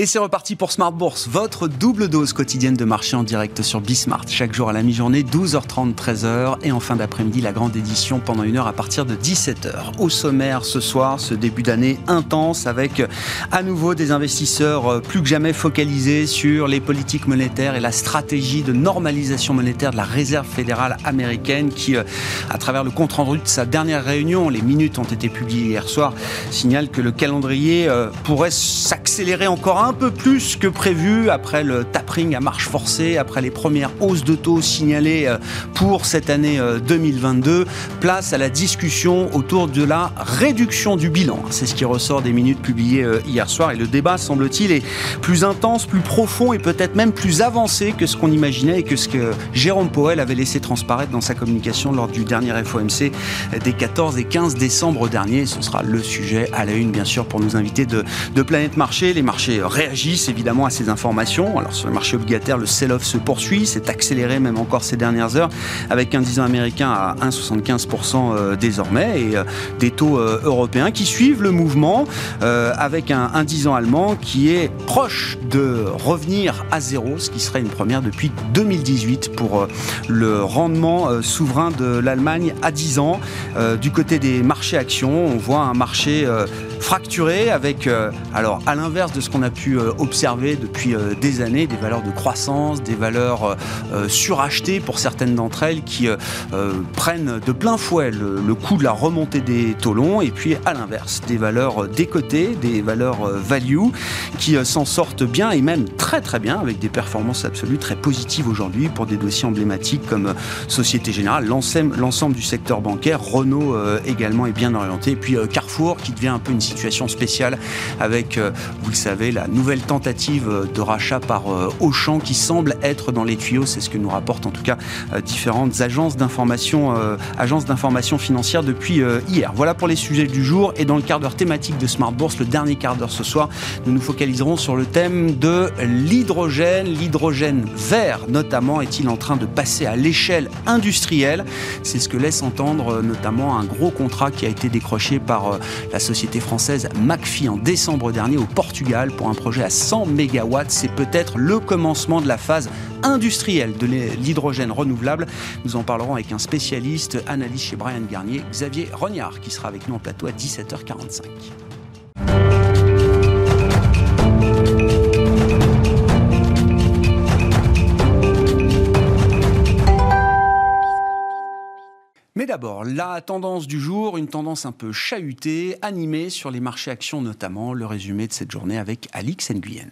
Et c'est reparti pour Smart Bourse, votre double dose quotidienne de marché en direct sur Bismart. Chaque jour à la mi-journée, 12h30, 13h. Et en fin d'après-midi, la grande édition pendant une heure à partir de 17h. Au sommaire ce soir, ce début d'année intense avec à nouveau des investisseurs euh, plus que jamais focalisés sur les politiques monétaires et la stratégie de normalisation monétaire de la Réserve fédérale américaine qui, euh, à travers le compte rendu de sa dernière réunion, les minutes ont été publiées hier soir, signale que le calendrier euh, pourrait s'accélérer encore un peu plus que prévu après le tapering à marche forcée, après les premières hausses de taux signalées euh, pour cette année 2022. Euh, Place à la discussion autour de la réduction du bilan. C'est ce qui ressort des minutes publiées euh, hier soir et le débat, semble-t-il, est plus intense, plus profond et peut-être même plus avancé que ce qu'on imaginait et que ce que Jérôme Powell avait laissé transparaître dans sa communication lors du dernier FOMC des 14 et 15 décembre dernier. Ce sera le sujet à la une, bien sûr, pour nous inviter de, de Planète Marché. Les marchés réagissent évidemment à ces informations. Alors sur le marché obligataire, le sell-off se poursuit, s'est accéléré même encore ces dernières heures, avec un 10 ans américain à 1,75% euh, désormais et euh, des taux euh, européens qui suivent le mouvement, avec un, un 10 ans allemand qui est proche de revenir à zéro, ce qui serait une première depuis 2018 pour le rendement souverain de l'Allemagne à 10 ans. Du côté des marchés actions, on voit un marché fracturé avec, euh, alors à l'inverse de ce qu'on a pu euh, observer depuis euh, des années, des valeurs de croissance, des valeurs surachetées pour certaines d'entre elles qui prennent de plein fouet le, le, coût de la remontée des taux longs et puis à l'inverse des valeurs décotées, des valeurs value qui s'en sortent bien et même très très bien avec des performances absolues très positives aujourd'hui pour des dossiers emblématiques comme Société Générale, l'ensemble du secteur bancaire, Renault également est bien orienté puis Carrefour qui devient un peu une situation spéciale avec, euh, vous le savez, la nouvelle tentative de rachat par euh, Auchan qui semble être dans les tuyaux. C'est ce que nous rapportent en tout cas euh, différentes agences d'information, agences d'information financière depuis hier. Voilà pour les sujets du jour. Et dans le quart d'heure thématique de Smart Bourse, le dernier quart d'heure ce soir, nous nous focaliserons sur le thème de l'hydrogène. L'hydrogène vert, notamment, est-il en train de passer à l'échelle industrielle? C'est ce que laisse entendre notamment un gros contrat qui a été décroché par la société française française McPhee en décembre dernier au Portugal pour un projet à 100 MW. C'est peut-être le commencement de la phase industrielle de l'hydrogène renouvelable. Nous en parlerons avec un spécialiste, analyste chez Brian Garnier, Xavier Rognard, qui sera avec nous en plateau à 17h45. D'abord, la tendance du jour, une tendance un peu chahutée, animée sur les marchés actions notamment. Le résumé de cette journée avec Alix Nguyen.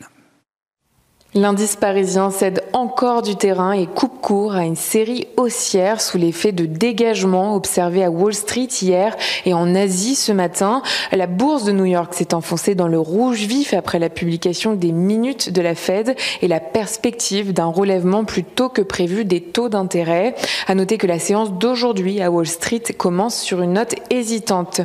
L'indice parisien cède encore du terrain et coupe court à une série haussière sous l'effet de dégagement observé à Wall Street hier et en Asie ce matin. La bourse de New York s'est enfoncée dans le rouge vif après la publication des minutes de la Fed et la perspective d'un relèvement plus tôt que prévu des taux d'intérêt. À noter que la séance d'aujourd'hui à Wall Street commence sur une note hésitante.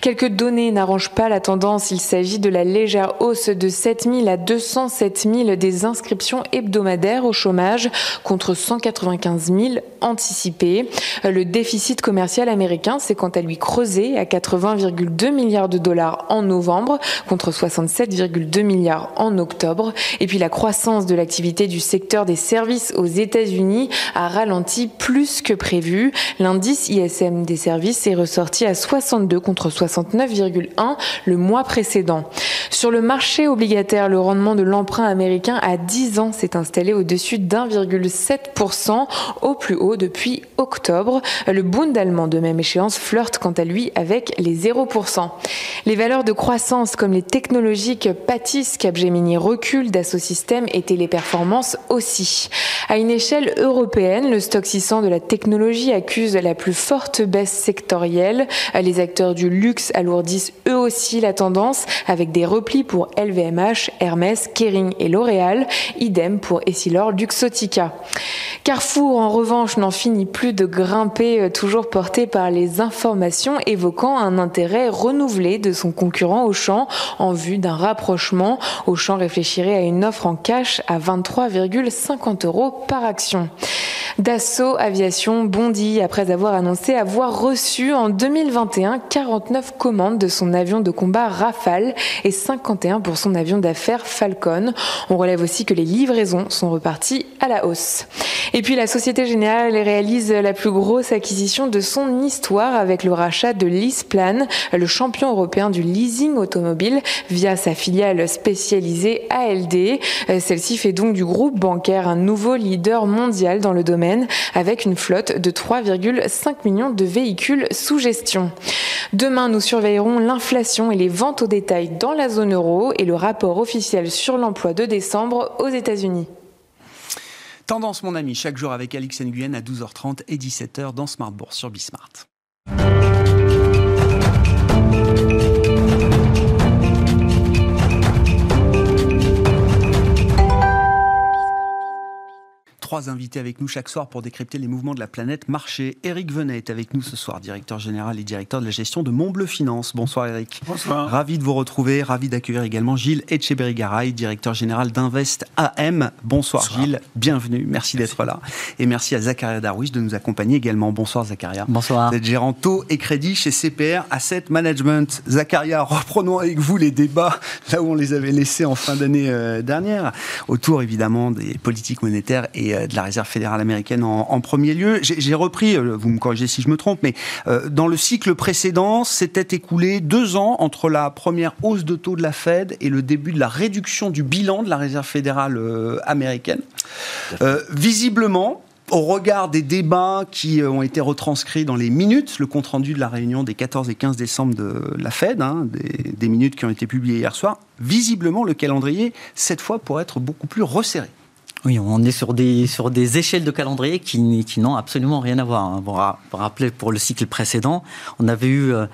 Quelques données n'arrangent pas la tendance. Il s'agit de la légère hausse de 7000 à 207 000 des inscriptions hebdomadaires au chômage contre 195 000 anticipées. Le déficit commercial américain s'est quant à lui creusé à 80,2 milliards de dollars en novembre contre 67,2 milliards en octobre. Et puis la croissance de l'activité du secteur des services aux États-Unis a ralenti plus que prévu. L'indice ISM des services est ressorti à 62 contre 69,1 le mois précédent. Sur le marché obligataire, le rendement de l'emprunt américain a 10 ans s'est installé au-dessus d'1,7% au plus haut depuis octobre. Le Bund allemand de même échéance flirte quant à lui avec les 0%. Les valeurs de croissance comme les technologiques pâtissent, Capgemini recule, Dassault Systèmes et Téléperformance aussi. À une échelle européenne, le stock 600 de la technologie accuse la plus forte baisse sectorielle. Les acteurs du luxe alourdissent eux aussi la tendance avec des replis pour LVMH, Hermès, Kering et L'Oréal. Idem pour Essilor Luxotica. Carrefour, en revanche, n'en finit plus de grimper, euh, toujours porté par les informations évoquant un intérêt renouvelé de son concurrent Auchan en vue d'un rapprochement. Auchan réfléchirait à une offre en cash à 23,50 euros par action. Dassault Aviation bondit après avoir annoncé avoir reçu en 2021 49 commandes de son avion de combat Rafale et 51 pour son avion d'affaires Falcon. On relève aussi que les livraisons sont reparties à la hausse. Et puis la Société Générale réalise la plus grosse acquisition de son histoire avec le rachat de Leaseplan, le champion européen du leasing automobile, via sa filiale spécialisée ALD. Celle-ci fait donc du groupe bancaire un nouveau leader mondial dans le domaine avec une flotte de 3,5 millions de véhicules sous gestion. Demain, nous surveillerons l'inflation et les ventes au détail dans la zone euro et le rapport officiel sur l'emploi de décembre aux États-Unis. Tendance, mon ami, chaque jour avec Alix Nguyen à 12h30 et 17h dans Smart Bourse sur Bismart. Trois invités avec nous chaque soir pour décrypter les mouvements de la planète marché. Eric Venet est avec nous ce soir, directeur général et directeur de la gestion de Montbleu Finance. Bonsoir Eric. Bonsoir. Ravi de vous retrouver, ravi d'accueillir également Gilles Etcheberry-Garay, directeur général d'Invest AM. Bonsoir, Gilles, bienvenue, merci, d'être là. Et merci à Zakaria Darwish de nous accompagner également. Bonsoir Zakaria. Bonsoir. Vous êtes gérant taux et crédit chez CPR Asset Management. Zakaria, reprenons avec vous les débats là où on les avait laissés en fin d'année euh, dernière, autour évidemment des politiques monétaires et euh, de la Réserve fédérale américaine en, premier lieu. J'ai repris, euh, vous me corrigez si je me trompe, mais euh, dans le cycle précédent, s'était écoulé deux ans entre la première hausse de taux de la Fed et le début de la réduction du bilan de la Réserve fédérale américaine. visiblement, au regard des débats qui ont été retranscrits dans les minutes, le compte-rendu de la réunion des 14 et 15 décembre de la Fed, hein, des, des, minutes qui ont été publiées hier soir, visiblement le calendrier, cette fois, pourrait être beaucoup plus resserré. Oui, on est sur des, sur des échelles de calendrier qui, n'ont absolument rien à voir. Hein. Vous vous rappelez, pour le cycle précédent, on avait eu euh,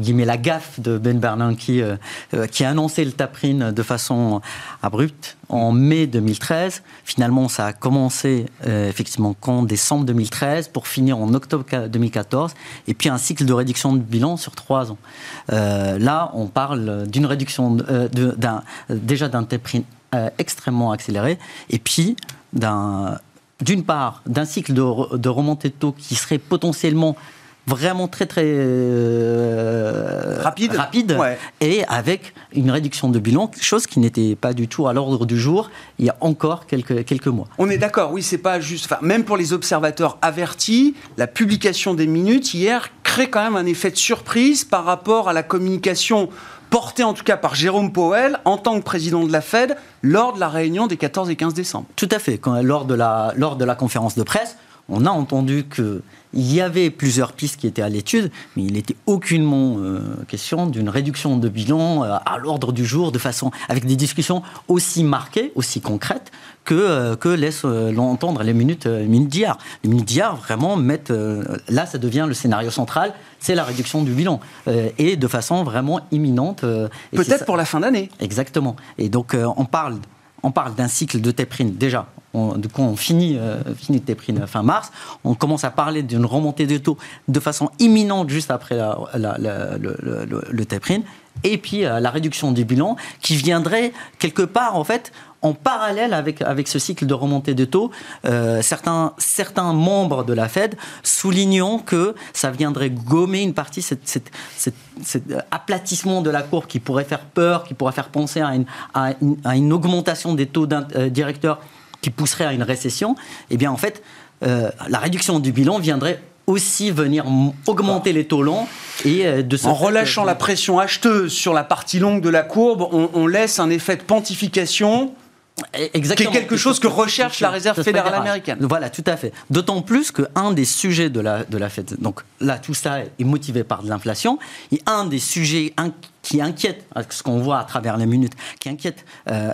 guillemets, la gaffe de Ben Bernanke euh, euh, qui a annoncé le taprine de façon abrupte en mai 2013. Finalement, ça a commencé effectivement qu'en décembre 2013 pour finir en octobre 2014 et puis un cycle de réduction de bilan sur trois ans. là, on parle d'une réduction déjà d'un taprine euh, extrêmement accéléré, et puis d'une part d'un cycle de, de, remontée de taux qui serait potentiellement vraiment très très euh, rapide, rapide et avec une réduction de bilan, chose qui n'était pas du tout à l'ordre du jour il y a encore quelques, quelques mois. On est d'accord, oui, c'est pas juste. Enfin, même pour les observateurs avertis, la publication des minutes hier crée quand même un effet de surprise par rapport à la communication porté en tout cas par Jérôme Powell en tant que président de la Fed lors de la réunion des 14 et 15 décembre. Tout à fait. Lors, de la, lors de la conférence de presse, on a entendu qu'il y avait plusieurs pistes qui étaient à l'étude, mais il n'était aucunement euh, question d'une réduction de bilan euh, à l'ordre du jour, de façon avec des discussions aussi marquées, aussi concrètes que, euh, que laissent l'entendre les minutes, minutes d'hier. Les minutes d'hier vraiment mettent là, ça devient le scénario central c'est la réduction du bilan. Euh, et de façon vraiment imminente. Euh, Peut-être pour la fin d'année. Exactement. Et donc, euh, on parle, on parle d'un cycle de Téprine déjà. On, quand on finit, finit Téprine fin mars, on commence à parler d'une remontée de taux de façon imminente juste après le, le, et puis la réduction du bilan qui viendrait quelque part en fait en parallèle avec, avec ce cycle de remontée de taux, euh, certains, certains membres de la Fed soulignant que ça viendrait gommer une partie, cet, aplatissement de la courbe qui pourrait faire peur, qui pourrait faire penser à une, à une, augmentation des taux euh, directeurs qui pousserait à une récession. Eh bien, en fait, euh, la réduction du bilan viendrait aussi venir augmenter les taux longs et de En relâchant la pression acheteuse sur la partie longue de la courbe, on, on laisse un effet de pontification Exactement. Qui est quelque chose que recherche la Réserve fédérale américaine. Voilà, tout à fait. D'autant plus qu'un des sujets de la, de la Fed, donc là, tout ça est motivé par de l'inflation, et un des sujets qui inquiète, ce qu'on voit à travers les minutes, qui inquiète,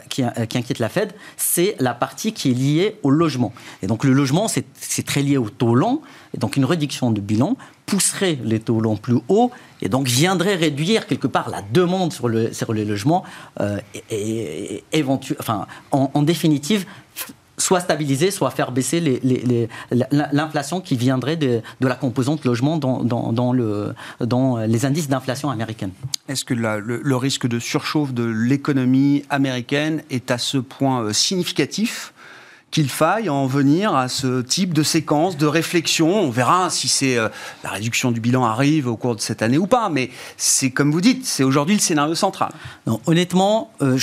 qui, inquiète la Fed, c'est la partie qui est liée au logement. Et donc le logement, c'est très lié au taux long, et donc une réduction de bilan pousserait les taux longs plus haut et donc viendrait réduire quelque part la demande sur, le, sur les logements et, enfin, en, définitive soit stabiliser, soit faire baisser l'inflation qui viendrait de, la composante logement dans, dans, le, dans les indices d'inflation américaine. Est-ce que le, le, risque de surchauffe de l'économie américaine est à ce point euh, significatif qu'il faille en venir à ce type de séquence, de réflexion. On verra si c'est euh, la réduction du bilan arrive au cours de cette année ou pas, mais c'est comme vous dites, c'est aujourd'hui le scénario central. Honnêtement, euh,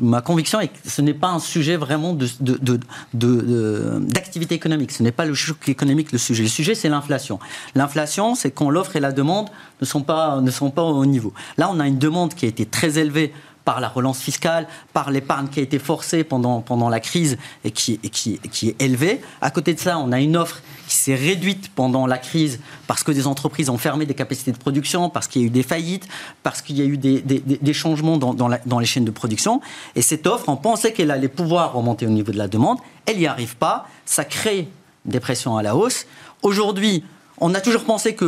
ma conviction est que ce n'est pas un sujet vraiment d'activité de, économique. Ce n'est pas le choc économique le sujet. Le sujet, c'est l'inflation. L'inflation, c'est quand l'offre et la demande ne sont, pas, ne sont pas au niveau. Là, on a une demande qui a été très élevée par la relance fiscale, par l'épargne qui a été forcée pendant, pendant la crise et qui, qui, est élevée. À côté de ça, on a une offre qui s'est réduite pendant la crise parce que des entreprises ont fermé des capacités de production, parce qu'il y a eu des faillites, parce qu'il y a eu des, des, des changements dans, dans, dans, les chaînes de production. Et cette offre, on pensait qu'elle allait pouvoir remonter au niveau de la demande. Elle n'y arrive pas. Ça crée des pressions à la hausse. Aujourd'hui, on a toujours pensé que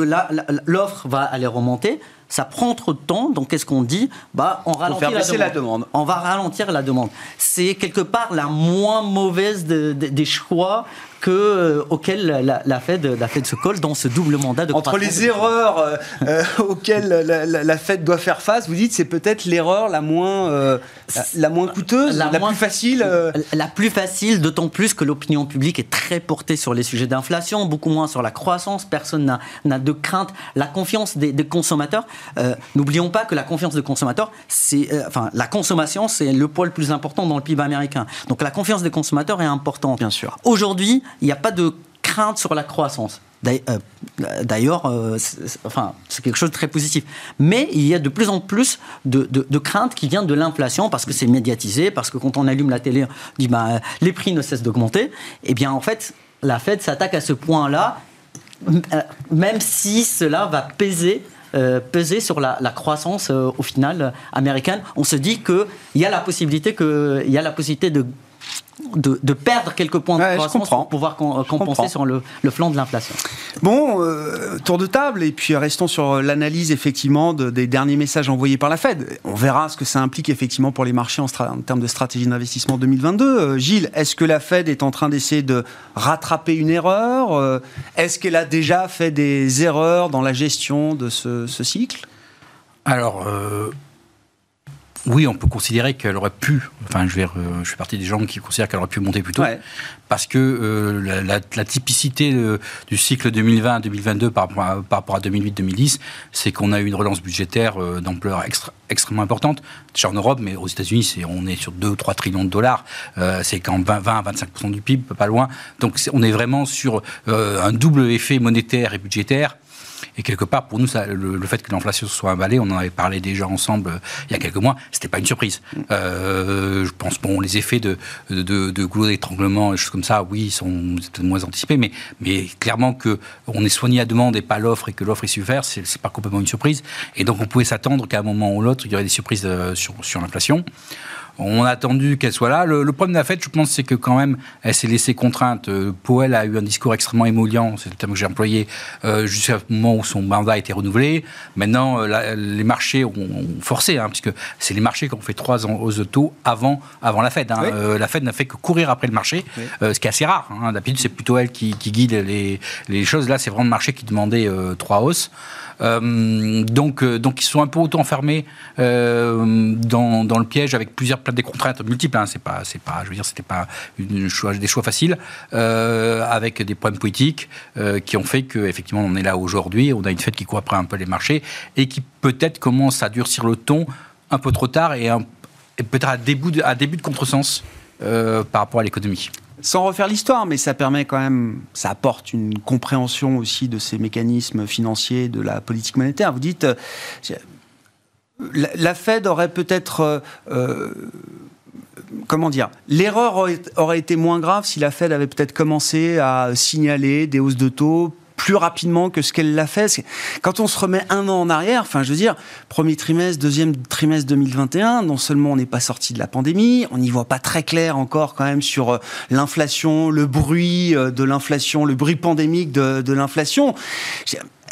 l'offre va aller remonter ça prend trop de temps, donc qu'est-ce qu'on dit bah, on ralentit la, demande. On va ralentir la demande. C'est quelque part la moins mauvaise des choix que, euh, auquel la, Fed, la Fed se colle dans ce double mandat de Entre les erreurs euh, euh, auxquelles la, Fed doit faire face, vous dites c'est peut-être l'erreur la moins, la, moins coûteuse, la, plus facile La plus facile, d'autant plus que l'opinion publique est très portée sur les sujets d'inflation, beaucoup moins sur la croissance, personne n'a de crainte. La confiance des, consommateurs, n'oublions pas que la confiance des consommateurs, c'est, enfin, la consommation, c'est le poids le plus important dans le PIB américain. Donc la confiance des consommateurs est importante. Bien sûr. Aujourd'hui, il n'y a pas de crainte sur la croissance. Euh, d'ailleurs, euh, enfin, c'est quelque chose de très positif. Mais il y a de plus en plus de, de, craintes qui viennent de l'inflation parce que c'est médiatisé, parce que quand on allume la télé, on dit bah, les prix ne cessent d'augmenter. Eh bien, en fait, la Fed s'attaque à ce point-là, euh, même si cela va peser peser sur la, croissance au final américaine. On se dit qu'il y a la possibilité que, il y a la possibilité de de, perdre quelques points de croissance pour pouvoir compenser sur le, flanc de l'inflation. Bon, euh, tour de table, et puis restons sur l'analyse effectivement des derniers messages envoyés par la Fed. On verra ce que ça implique effectivement pour les marchés en, termes de stratégie d'investissement 2022. Euh, Gilles, est-ce que la Fed est en train d'essayer de rattraper une erreur euh, Est-ce qu'elle a déjà fait des erreurs dans la gestion de ce, cycle? Alors, oui, on peut considérer qu'elle aurait pu, enfin je, vais, je suis partie des gens qui considèrent qu'elle aurait pu monter plus tôt, parce que euh, la, typicité du cycle 2020-2022 par, par, rapport à 2008-2010, c'est qu'on a eu une relance budgétaire euh, d'ampleur extrêmement importante, déjà en Europe, mais aux États-Unis, on est sur 2 ou 3 trillions de dollars, euh, c'est quand 20, 20 à 25% du PIB, pas loin, donc on est vraiment sur un double effet monétaire et budgétaire et quelque part, pour nous, ça, le, fait que l'inflation soit emballée, on en avait parlé déjà ensemble euh, il y a quelques mois, c'était pas une surprise. Euh, je pense, bon, les effets de, de, de goulot d'étranglement, des choses comme ça, oui, sont moins anticipés, mais, mais clairement que on est soigné à demande et pas l'offre, et que l'offre est super, c'est, c'est pas complètement une surprise. Et donc, on pouvait s'attendre qu'à un moment ou l'autre, il y aurait des surprises euh, sur, sur l'inflation. On a attendu qu'elle soit là. Le, problème de la fête, je pense, c'est que quand même, elle s'est laissée contrainte. Euh, Powell a eu un discours extrêmement émouvant, c'est le terme que j'ai employé, euh, jusqu'à ce moment où son mandat a été renouvelé. Maintenant, euh, les marchés ont, forcé, hein, puisque c'est les marchés qui ont fait trois ans hausse de taux avant, avant la Fed. Hein. la Fed n'a fait que courir après le marché, ce qui est assez rare. Hein. D'habitude, c'est plutôt elle qui, guide les, les, choses. Là, c'est vraiment le marché qui demandait trois hausses. Euh, donc, euh, donc ils sont un peu auto-enfermés euh, dans, dans, le piège avec plusieurs des contraintes multiples. Hein. C'est pas, c'est je veux dire, c'était pas des choix faciles avec des problèmes politiques qui ont fait qu'effectivement on est là aujourd'hui. On a une fête qui court après un peu les marchés et qui peut-être commence à durcir le ton un peu trop tard et, peut-être à début de, à début de contresens par rapport à l'économie sans refaire l'histoire, mais ça permet quand même, ça apporte une compréhension aussi de ces mécanismes financiers, de la politique monétaire. Vous dites, euh, la Fed aurait peut-être, euh, euh, comment dire, l'erreur aurait, été moins grave si la Fed avait peut-être commencé à signaler des hausses de taux plus rapidement que ce qu'elle l'a fait. Quand on se remet un an en arrière, enfin, je veux dire, premier trimestre, deuxième trimestre 2021, non seulement on n'est pas sorti de la pandémie, on n'y voit pas très clair encore quand même sur euh, l'inflation, le bruit euh, de l'inflation, le bruit pandémique de, de l'inflation.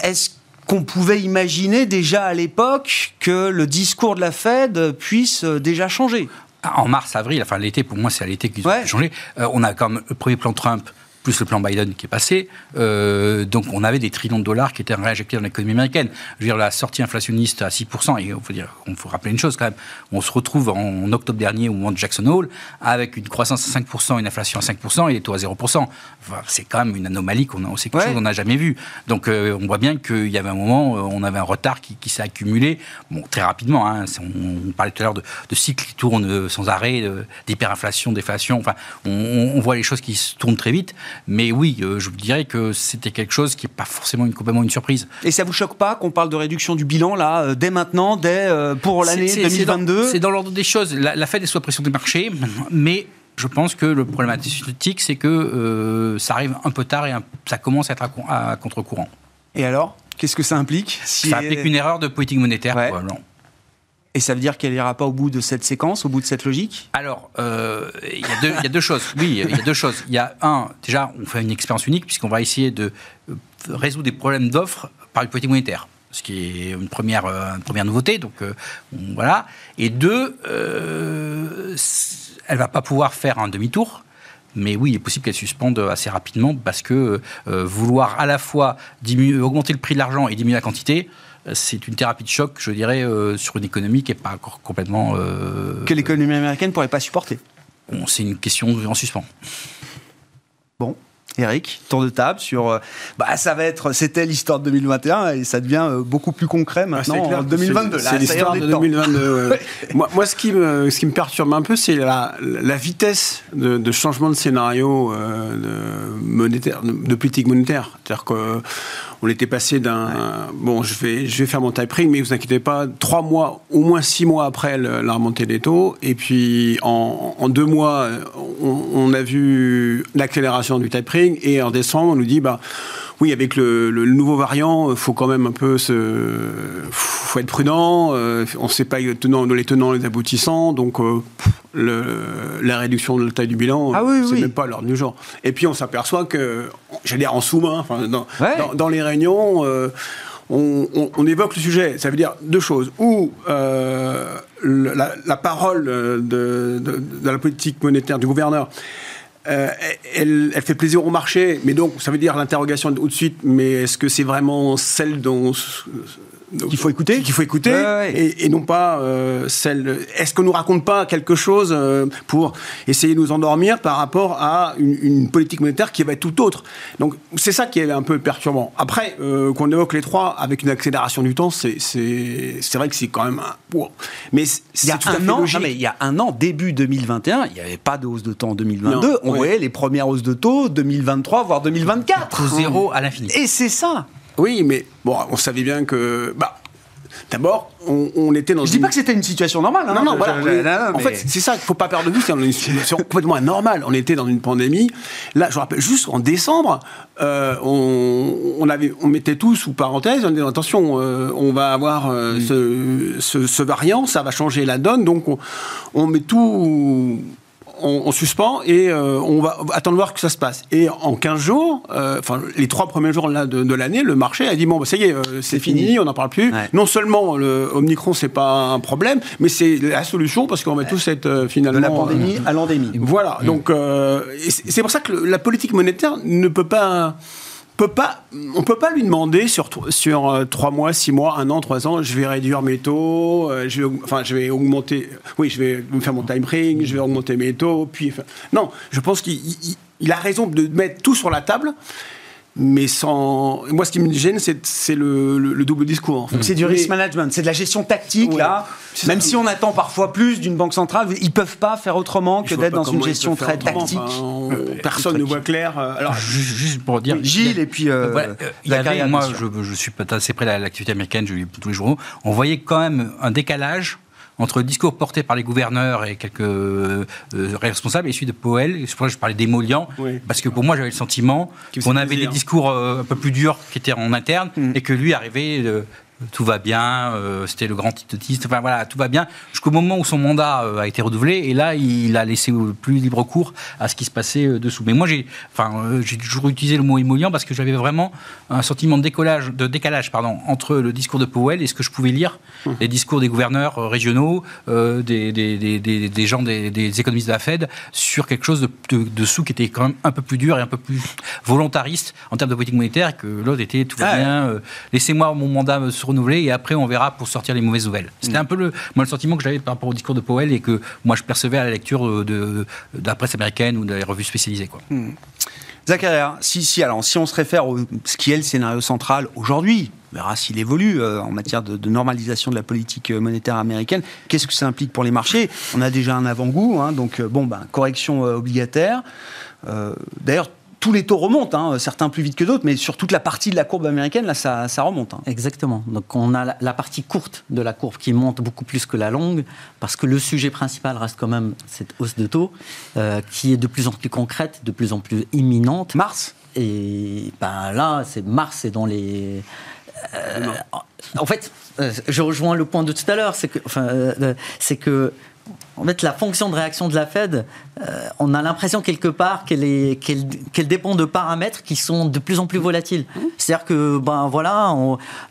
Est-ce qu'on pouvait imaginer déjà à l'époque que le discours de la Fed puisse euh, déjà changer? En mars, avril, enfin l'été, pour moi c'est à l'été qu'ils ont changé. on a quand même le premier plan Trump plus le plan Biden qui est passé. Euh, donc on avait des trillions de dollars qui étaient réinjectés dans l'économie américaine. Je veux dire, la sortie inflationniste à 6%, et il faut, dire, on faut rappeler une chose quand même, on se retrouve en, octobre dernier au moment de Jackson Hole avec une croissance à 5%, une inflation à 5% et des taux à 0%. c'est quand même une anomalie qu'on a, c'est quelque chose qu'on n'a jamais vu. Donc euh, on voit bien qu'il y avait un moment, euh, on avait un retard qui, s'est accumulé, bon, très rapidement. Hein, on, parlait tout à l'heure de, cycles qui tournent sans arrêt, d'hyperinflation, déflation. Enfin, on, on voit les choses qui se tournent très vite. Mais oui, euh, je vous dirais que c'était quelque chose qui n'est pas forcément une, complètement une surprise. Et ça vous choque pas qu'on parle de réduction du bilan là, euh, dès maintenant, dès euh, pour l'année 2022 C'est dans, l'ordre des choses. La, la Fed est sous la pression des marchés, mais je pense que le problématique, c'est que ça arrive un peu tard et ça commence à être à, contre-courant. Et alors? Qu'est-ce que ça implique? Ça implique une erreur de politique monétaire. Et ça veut dire qu'elle n'ira pas au bout de cette séquence, au bout de cette logique? Alors, euh, il y, a deux choses. Oui, il y a deux choses. Il y a un, déjà, on fait une expérience unique puisqu'on va essayer de euh, résoudre des problèmes d'offres par une politique monétaire ce qui est une première, euh, une première nouveauté. Donc voilà. Et deux, euh, elle va pas pouvoir faire un demi-tour. Mais oui, il est possible qu'elle suspende assez rapidement parce que vouloir à la fois augmenter le prix de l'argent et diminuer la quantité, c'est une thérapie de choc, je dirais, euh, sur une économie qui n'est pas encore complètement. Euh, que l'économie américaine ne pourrait pas supporter? c'est une question en suspens. Bon, Eric, tour de table sur. Euh, bah, ça va être. C'était l'histoire de 2021 et ça devient beaucoup plus concret ah, maintenant en 2022. C'est l'histoire de 2022. moi, moi, ce, qui me, ce qui me perturbe un peu, c'est la, la, vitesse de, changement de scénario de, monétaire, de, politique monétaire. C'est-à-dire que on était passé d'un bon, je vais je vais faire mon typing, mais vous inquiétez pas, trois mois, au moins six mois après la remontée des taux, et puis en, deux mois, on, a vu l'accélération du typing, et en décembre, on nous dit bah oui, avec le, nouveau variant, il faut quand même un peu se, faut être prudent. Euh, on ne sait pas les tenants, les tenants, les aboutissants. Donc, euh, la réduction de la taille du bilan, ah c'est même pas l'ordre du jour. Et puis, on s'aperçoit que, j'allais dire en sous-main, dans, les réunions. Euh, on, évoque le sujet. Ça veut dire deux choses. Ou la, parole de, la politique monétaire du gouverneur euh, elle, fait plaisir au marché, mais donc ça veut dire l'interrogation tout de suite, mais est-ce que c'est vraiment celle dont qu'il faut écouter. qu'il faut écouter. Et, non pas euh, celle est-ce qu'on nous raconte pas quelque chose euh, pour essayer de nous endormir par rapport à une, politique monétaire qui va être tout autre? Donc c'est ça qui est un peu perturbant. Après euh, qu'on évoque les trois avec une accélération du temps c'est c'est vrai que c'est quand même un... mais il y a un an mais il y a un an début 2021 il n'y avait pas de hausse de taux en 2022 on voyait les premières hausses de taux 2023 voire 2024 zéro à l'infini. Et c'est ça oui, mais bon, on savait bien que. Bah, D'abord, on, était dans. Je ne dis pas que c'était une situation normale. Hein, non, non, voilà. En fait, c'est ça qu'il ne faut pas perdre de vue. C'est une situation complètement anormale. On était dans une pandémie. Là, je rappelle, juste en décembre, euh, on, avait, on mettait tout sous parenthèse. On disait attention, euh, on va avoir euh, mm. ce, ce, variant, ça va changer la donne. Donc, on, on met tout on, suspend et euh, on va attendre voir que ça se passe. Et en 15 jours, euh, enfin les trois premiers jours de, l'année, le marché a dit bon, bah, ça y est, euh, c'est fini, on n'en parle plus. Non seulement le Omicron c'est pas un problème, mais c'est la solution parce qu'on va tous être finalement de la pandémie à l'endémie. Voilà. Mm. Donc c'est pour ça que la politique monétaire ne peut pas peut pas, on peut pas lui demander sur, sur euh, trois mois, six mois, un an, trois ans, je vais réduire mes taux, euh, je vais, enfin, je vais augmenter, oui, je vais faire mon time ring, je vais augmenter mes taux, puis, non, je pense qu'il a raison de mettre tout sur la table mais sans. Moi, ce qui me gêne, c'est le, double discours. C'est du risk management, c'est de la gestion tactique, là. Même si on attend parfois plus d'une banque centrale, ils peuvent pas faire autrement que d'être dans une gestion très tactique. personne ne voit clair. Euh, alors, juste pour dire. Gilles et puis. Euh, il y avait, moi, je, je, suis assez près de l'activité américaine, je lis tous les journaux. On voyait quand même un décalage entre le discours porté par les gouverneurs et quelques euh, responsables et celui de Powell. C'est pour ça que je parlais d'émollient, parce que pour moi, j'avais le sentiment qu'on avait des discours un peu plus durs qui étaient en interne mm. et que lui arrivait tout va bien, euh, c'était le grand titotiste, enfin voilà, tout va bien, jusqu'au moment où son mandat euh, a été renouvelé, et là, il a laissé plus libre cours à ce qui se passait euh, dessous. Mais moi, j'ai enfin, j'ai toujours utilisé le mot émollient parce que j'avais vraiment un sentiment de décollage, de décalage pardon, entre le discours de Powell et ce que je pouvais lire, mmh. les discours des gouverneurs régionaux, des, des, des, des, gens, des, économistes de la Fed, sur quelque chose de, dessous qui était quand même un peu plus dur et un peu plus volontariste en termes de politique monétaire, que l'autre était tout va ah bien, laissez-moi mon mandat se renouveler et après on verra pour sortir les mauvaises nouvelles. C'était mm. un peu le, moi, le sentiment que j'avais par rapport au discours de Powell et que moi je percevais à la lecture de, de, la presse américaine ou des revues spécialisées. Quoi. Mm. si, si, alors, si on se réfère au ce qui est le scénario central aujourd'hui, on verra s'il évolue euh, en matière de, normalisation de la politique euh, monétaire américaine. Qu'est-ce que ça implique pour les marchés? On a déjà un avant-goût, hein, donc euh, bon, ben, correction obligataire. D'ailleurs, tous les taux remontent, hein, certains plus vite que d'autres, mais sur toute la partie de la courbe américaine, là, ça, remonte. Hein. Exactement. Donc on a la, partie courte de la courbe qui monte beaucoup plus que la longue, parce que le sujet principal reste quand même cette hausse de taux, euh, qui est de plus en plus concrète, de plus en plus imminente. Mars? Et ben là, c'est Mars, c'est dans les... Euh, en fait, euh, je rejoins le point de tout à l'heure, c'est que, enfin, c'est que en fait, la fonction de réaction de la Fed, euh, on a l'impression quelque part qu'elle dépend de paramètres qui sont de plus en plus volatiles. C'est-à-dire que, ben voilà,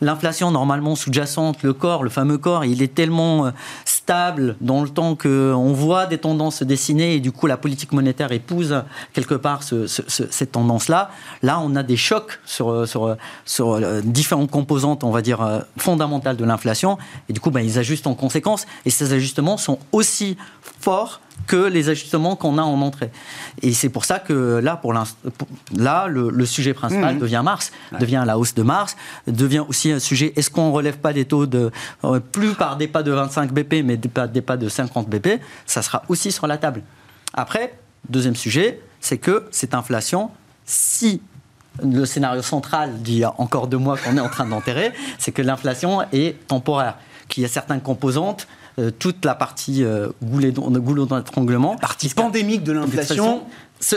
l'inflation normalement sous-jacente, le corps, le fameux corps, il est tellement euh, stable dans le temps qu'on voit des tendances se dessiner et du coup la politique monétaire épouse quelque part cette tendance-là. Là, on a des chocs sur, sur, sur euh, différentes composantes, on va dire, fondamentales de l'inflation et du coup, ben, ils ajustent en conséquence et ces ajustements sont aussi forts que les ajustements qu'on a en entrée. Et c'est pour ça que là, pour là le, sujet principal mmh. devient Mars, devient la hausse de Mars, devient aussi un sujet, est-ce qu'on ne relève pas des taux de, euh, plus par des pas de 25 BP, mais des pas, des pas de 50 BP, ça sera aussi sur la table. Après, deuxième sujet, c'est que cette inflation, si le scénario central d'il y a encore deux mois qu'on est en train d'enterrer, c'est que l'inflation est temporaire, qu'il y a certaines composantes toute la partie euh, goulot d'étranglement. Partie pandémique de l'inflation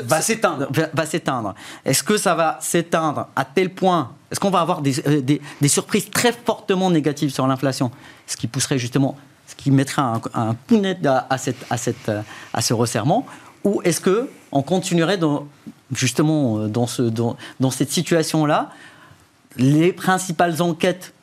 va s'éteindre. Va, s'éteindre. Est-ce que ça va s'éteindre à tel point? Est-ce qu'on va avoir euh, des, des, surprises très fortement négatives sur l'inflation? Ce qui pousserait justement, ce qui mettrait un, un net à, cette, à, cette, à ce resserrement Ou est-ce que on continuerait dans, justement dans, ce, dans, dans cette situation-là? Les principales enquêtes euh,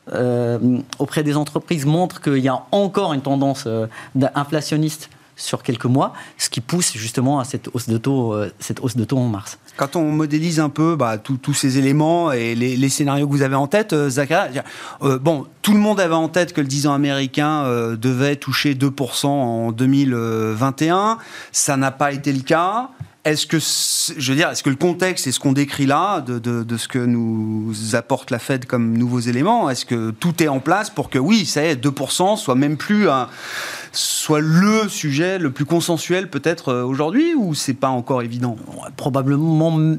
auprès des entreprises montrent qu'il y a encore une tendance euh, inflationniste sur quelques mois, ce qui pousse justement à cette hausse de taux, euh, cette hausse de taux en mars. Quand on modélise un peu bah, tous ces éléments et les, scénarios que vous avez en tête, Zachary, bon, tout le monde avait en tête que le 10 ans américain devait toucher 2% en 2021. Ça n'a pas été le cas. Est-ce que, je veux dire, est-ce que le contexte et ce qu'on décrit là, de, de, ce que nous apporte la Fed comme nouveaux éléments, est-ce que tout est en place pour que, oui, ça y est, 2% soit même plus soit le sujet le plus consensuel peut-être euh, aujourd'hui, ou c'est pas encore évident? Probablement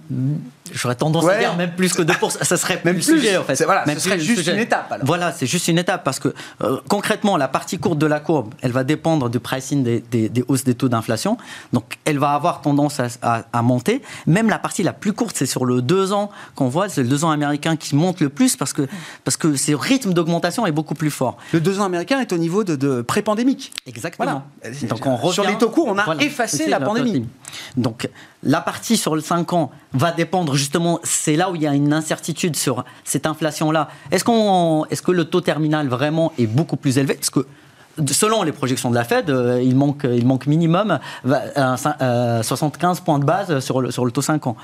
J'aurais tendance à dire même plus que 2%. Ça serait même le sujet, en fait. Voilà, même ce serait juste une étape. Voilà, c'est juste une étape parce que euh, concrètement, la partie courte de la courbe, elle va dépendre du pricing des, des, hausses des taux d'inflation. Donc, elle va avoir tendance à, à, monter. Même la partie la plus courte, c'est sur le 2 ans qu'on voit, c'est le 2 ans américain qui monte le plus parce que, parce que ce rythme d'augmentation est beaucoup plus fort. Le 2 ans américain est au niveau de, de pré-pandémique. Exactement. Donc, on revient, sur les taux courts, on a effacé la pandémie. Donc, la partie sur le 5 ans va dépendre justement, c'est là où il y a une incertitude sur cette inflation-là. Est-ce, que le taux terminal vraiment est beaucoup plus élevé? Parce que selon les projections de la Fed, euh, il, manque, il manque minimum 75 euh, points de base sur le, sur le taux 5 ans.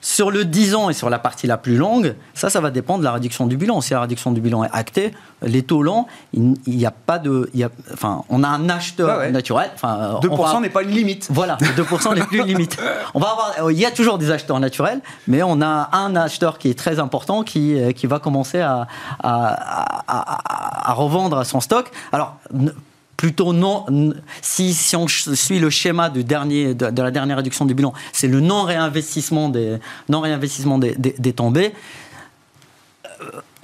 Sur le 10 ans et sur la partie la plus longue, ça, ça va dépendre de la réduction du bilan. Si la réduction du bilan est actée, les taux lents, il n'y a pas de. Il y a, enfin, on a un acheteur naturel. Enfin, 2% n'est pas une limite. Voilà, 2% n'est plus une limite. On va avoir, il y a toujours des acheteurs naturels, mais on a un acheteur qui est très important qui, qui va commencer à, à, à, à revendre son stock. Alors, plutôt non. Si, si on suit le schéma du dernier, de, la dernière réduction du bilan, c'est le non-réinvestissement des, non -réinvestissement des, des, tombés.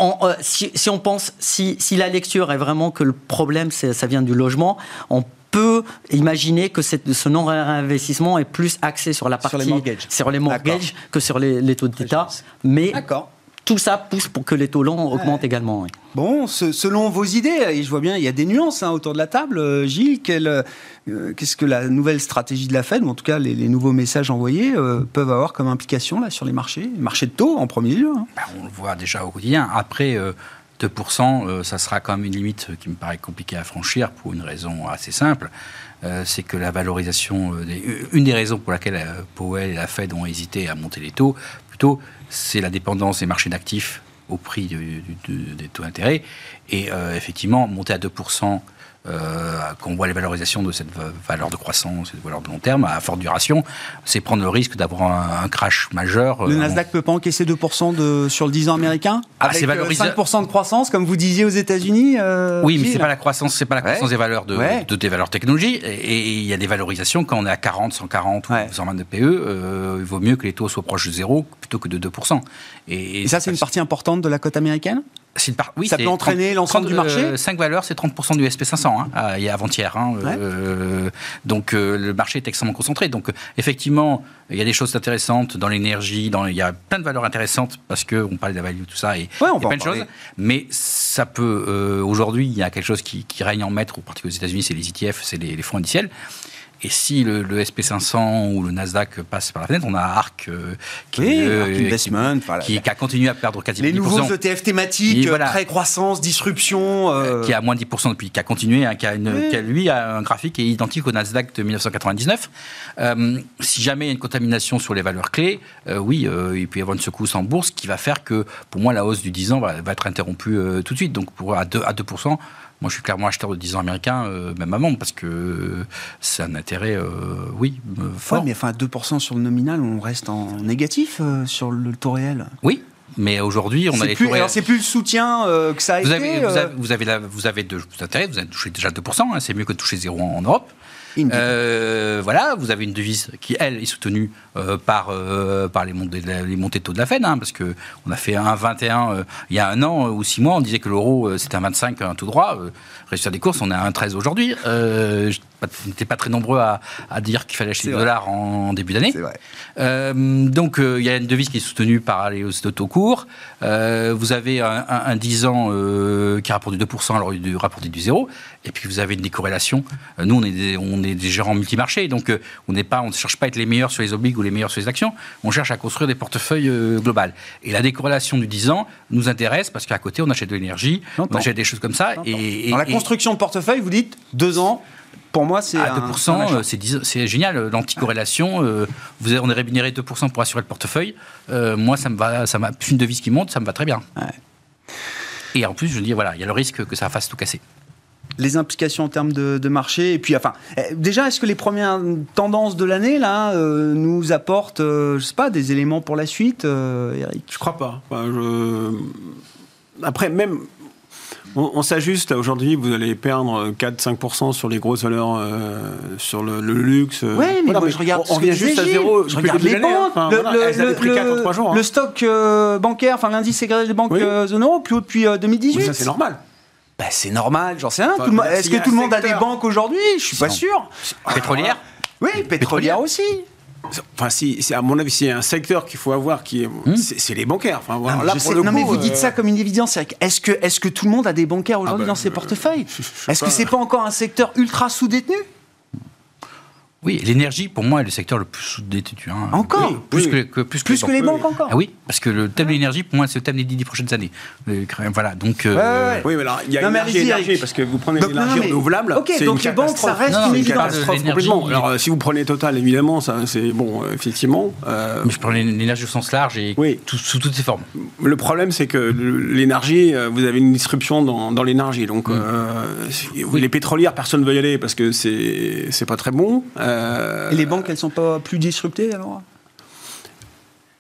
Euh, si, si, on pense, si, si, la lecture est vraiment que le problème, ça vient du logement, on peut imaginer que ce non-réinvestissement est plus axé sur la partie sur les mortgages, que sur les, taux d'État. Mais tout ça pousse pour que les taux longs augmentent également. Bon, selon vos idées, et je vois bien, il y a des nuances hein, autour de la table. Euh, Gilles, euh, qu'est-ce que la nouvelle stratégie de la Fed, ou en tout cas les, nouveaux messages envoyés, euh, peuvent avoir comme implication là, sur les marchés Les marchés de taux en premier lieu hein? ben, On le voit déjà au quotidien. Après, 2%, euh, ça sera quand même une limite qui me paraît compliquée à franchir pour une raison assez simple. Euh, c'est que la valorisation, une des raisons pour laquelle Powell et la Fed ont hésité à monter les taux, plutôt, c'est la dépendance des marchés d'actifs au prix des taux d'intérêt. Et effectivement, monter à 2% euh, qu'on voit les valorisations de cette valeur de croissance, cette valeur de long terme à forte duration, c'est prendre le risque d'avoir un, crash majeur. Le euh, Nasdaq peut pas encaisser 2% de, sur le 10 ans américain ah, Avec 5% euh, de croissance, comme vous disiez aux États-unis Oui, mais c'est pas la croissance, c'est pas la croissance des valeurs de, de, des valeurs technologiques. Et il y a des valorisations quand on est à 40, 140 ou 120 de PE, il vaut mieux que les taux soient proches de zéro plutôt que de 2%. Et, et ça, c'est une partie importante de la cote américaine? Oui, ça peut entraîner l'ensemble du marché 5 valeurs, c'est 30% du SP500, hein, il y a avant-hier. Hein, euh, donc euh, le marché est extrêmement concentré. Donc effectivement, il y a des choses intéressantes dans l'énergie, dans, il y a plein de valeurs intéressantes parce qu'on parle de la value, tout ça, et on il y a plein de choses. Mais ça peut, euh, aujourd'hui, il y a quelque chose qui, règne en maître, au particulier aux États-Unis, c'est les ETF, c'est les, les fonds indiciels. Et si le, SP500 ou le Nasdaq passe par la fenêtre, on a ARC euh, qui, euh, Investment, qui, a continué à perdre quasiment Les nouveaux ETF thématiques, voilà. très croissance, disruption. Euh. Qui a moins de 10% depuis, qui a continué, hein, qui, a une, qui, a lui a un graphique qui est identique au Nasdaq de 1999. si jamais il y a une contamination sur les valeurs clés, oui, il peut y avoir une secousse en bourse qui va faire que, pour moi, la hausse du 10 ans va, va être interrompue tout de suite. Donc, pour, à 2%, à 2% moi, je suis clairement acheteur de 10 ans américains, euh, même avant, parce que c'est un intérêt, euh, oui, euh, fort. mais enfin, 2% sur le nominal, on reste en négatif sur le taux réel. Oui, mais aujourd'hui, on a les plus, Alors, c'est plus le soutien que ça a vous été. Avez, vous, avez, vous, avez vous avez vous avez touché déjà 2%, hein, c'est mieux que de toucher 0 en Europe. Euh, voilà, vous avez une devise qui, elle, est soutenue euh, par, euh, par les, montées, de taux de la Fed, hein, parce qu'on a fait un 21 il y a un an ou six mois, on disait que l'euro c'était un 25, un tout droit. résultat des courses, on est à un 13 aujourd'hui. N'était pas très nombreux à, dire qu'il fallait acheter des dollars en, début d'année. donc il y a une devise qui est soutenue par les taux courts. vous avez un, un, 10 ans qui rapporte du 2%, alors il rapporté du 0. Et puis vous avez une décorrélation. Nous, on est des, on est des gérants multimarchés, donc euh, on n'est pas, on ne cherche pas à être les meilleurs sur les obliges ou les meilleurs sur les actions. On cherche à construire des portefeuilles euh, globales. Et la décorrélation du 10 ans nous intéresse parce qu'à côté, on achète de l'énergie, on achète des choses comme ça. Et, Dans la construction de portefeuille, vous dites deux ans. Pour moi, c'est. À 2%, c'est génial. L'anticorrélation, euh, vous on est rémunéré 2% pour assurer le portefeuille. moi, ça me va, ça m'a une devise qui monte, ça me va très bien. Et en plus, je dire, voilà, il y a le risque que ça fasse tout casser les implications en termes de, marché. Et puis, enfin, eh, déjà, est-ce que les premières tendances de l'année là euh, nous apportent, euh, je sais pas, des éléments pour la suite, euh, Eric? Je crois pas. Après, même. On, s'ajuste. Aujourd'hui, vous allez perdre 4-5% sur les grosses valeurs, sur le, luxe. Oui, mais, moi, je regarde. On, revient juste à zéro. Je regarde les banques. Hein. le, le, stock bancaire, enfin l'indice ségrégé des banques zone euro, plus haut depuis 2018. ça, c'est normal. Ben, c'est normal, j'en sais rien. Est-ce que tout le monde a des banques aujourd'hui? Je suis pas sûr. Pétrolière? Oui, pétrolière? aussi. Enfin, si, à mon avis, c'est un secteur qu'il faut avoir, qui hmm. c'est les bancaires. Enfin, non, mais vous dites euh, ça comme une évidence. Est-ce que, est que tout le monde a des bancaires aujourd'hui ah dans ben, ses portefeuilles Est-ce que c'est pas encore un secteur ultra sous-détenu oui, l'énergie, pour moi, est le secteur le plus sous-détenu. Hein. Encore Plus, Que, plus, que, les banques encore ah Oui, parce que le thème de l'énergie, pour moi, c'est le thème des dix prochaines années. Euh, voilà, donc... Euh, oui, mais alors, il y a non, énergie, énergie, parce que vous prenez l'énergie renouvelable, Ok, donc les banques, ça reste une évidence. complètement. Alors, euh, si vous prenez Total, évidemment, c'est bon, effectivement... Mais je prends l'énergie au sens large et sous toutes ses formes. Le problème, c'est que l'énergie, vous avez une disruption dans l'énergie. Donc, mm. les pétrolières, personne ne veut y aller parce que c'est pas très bon. Euh, Et les banques, elles sont pas plus disruptées alors?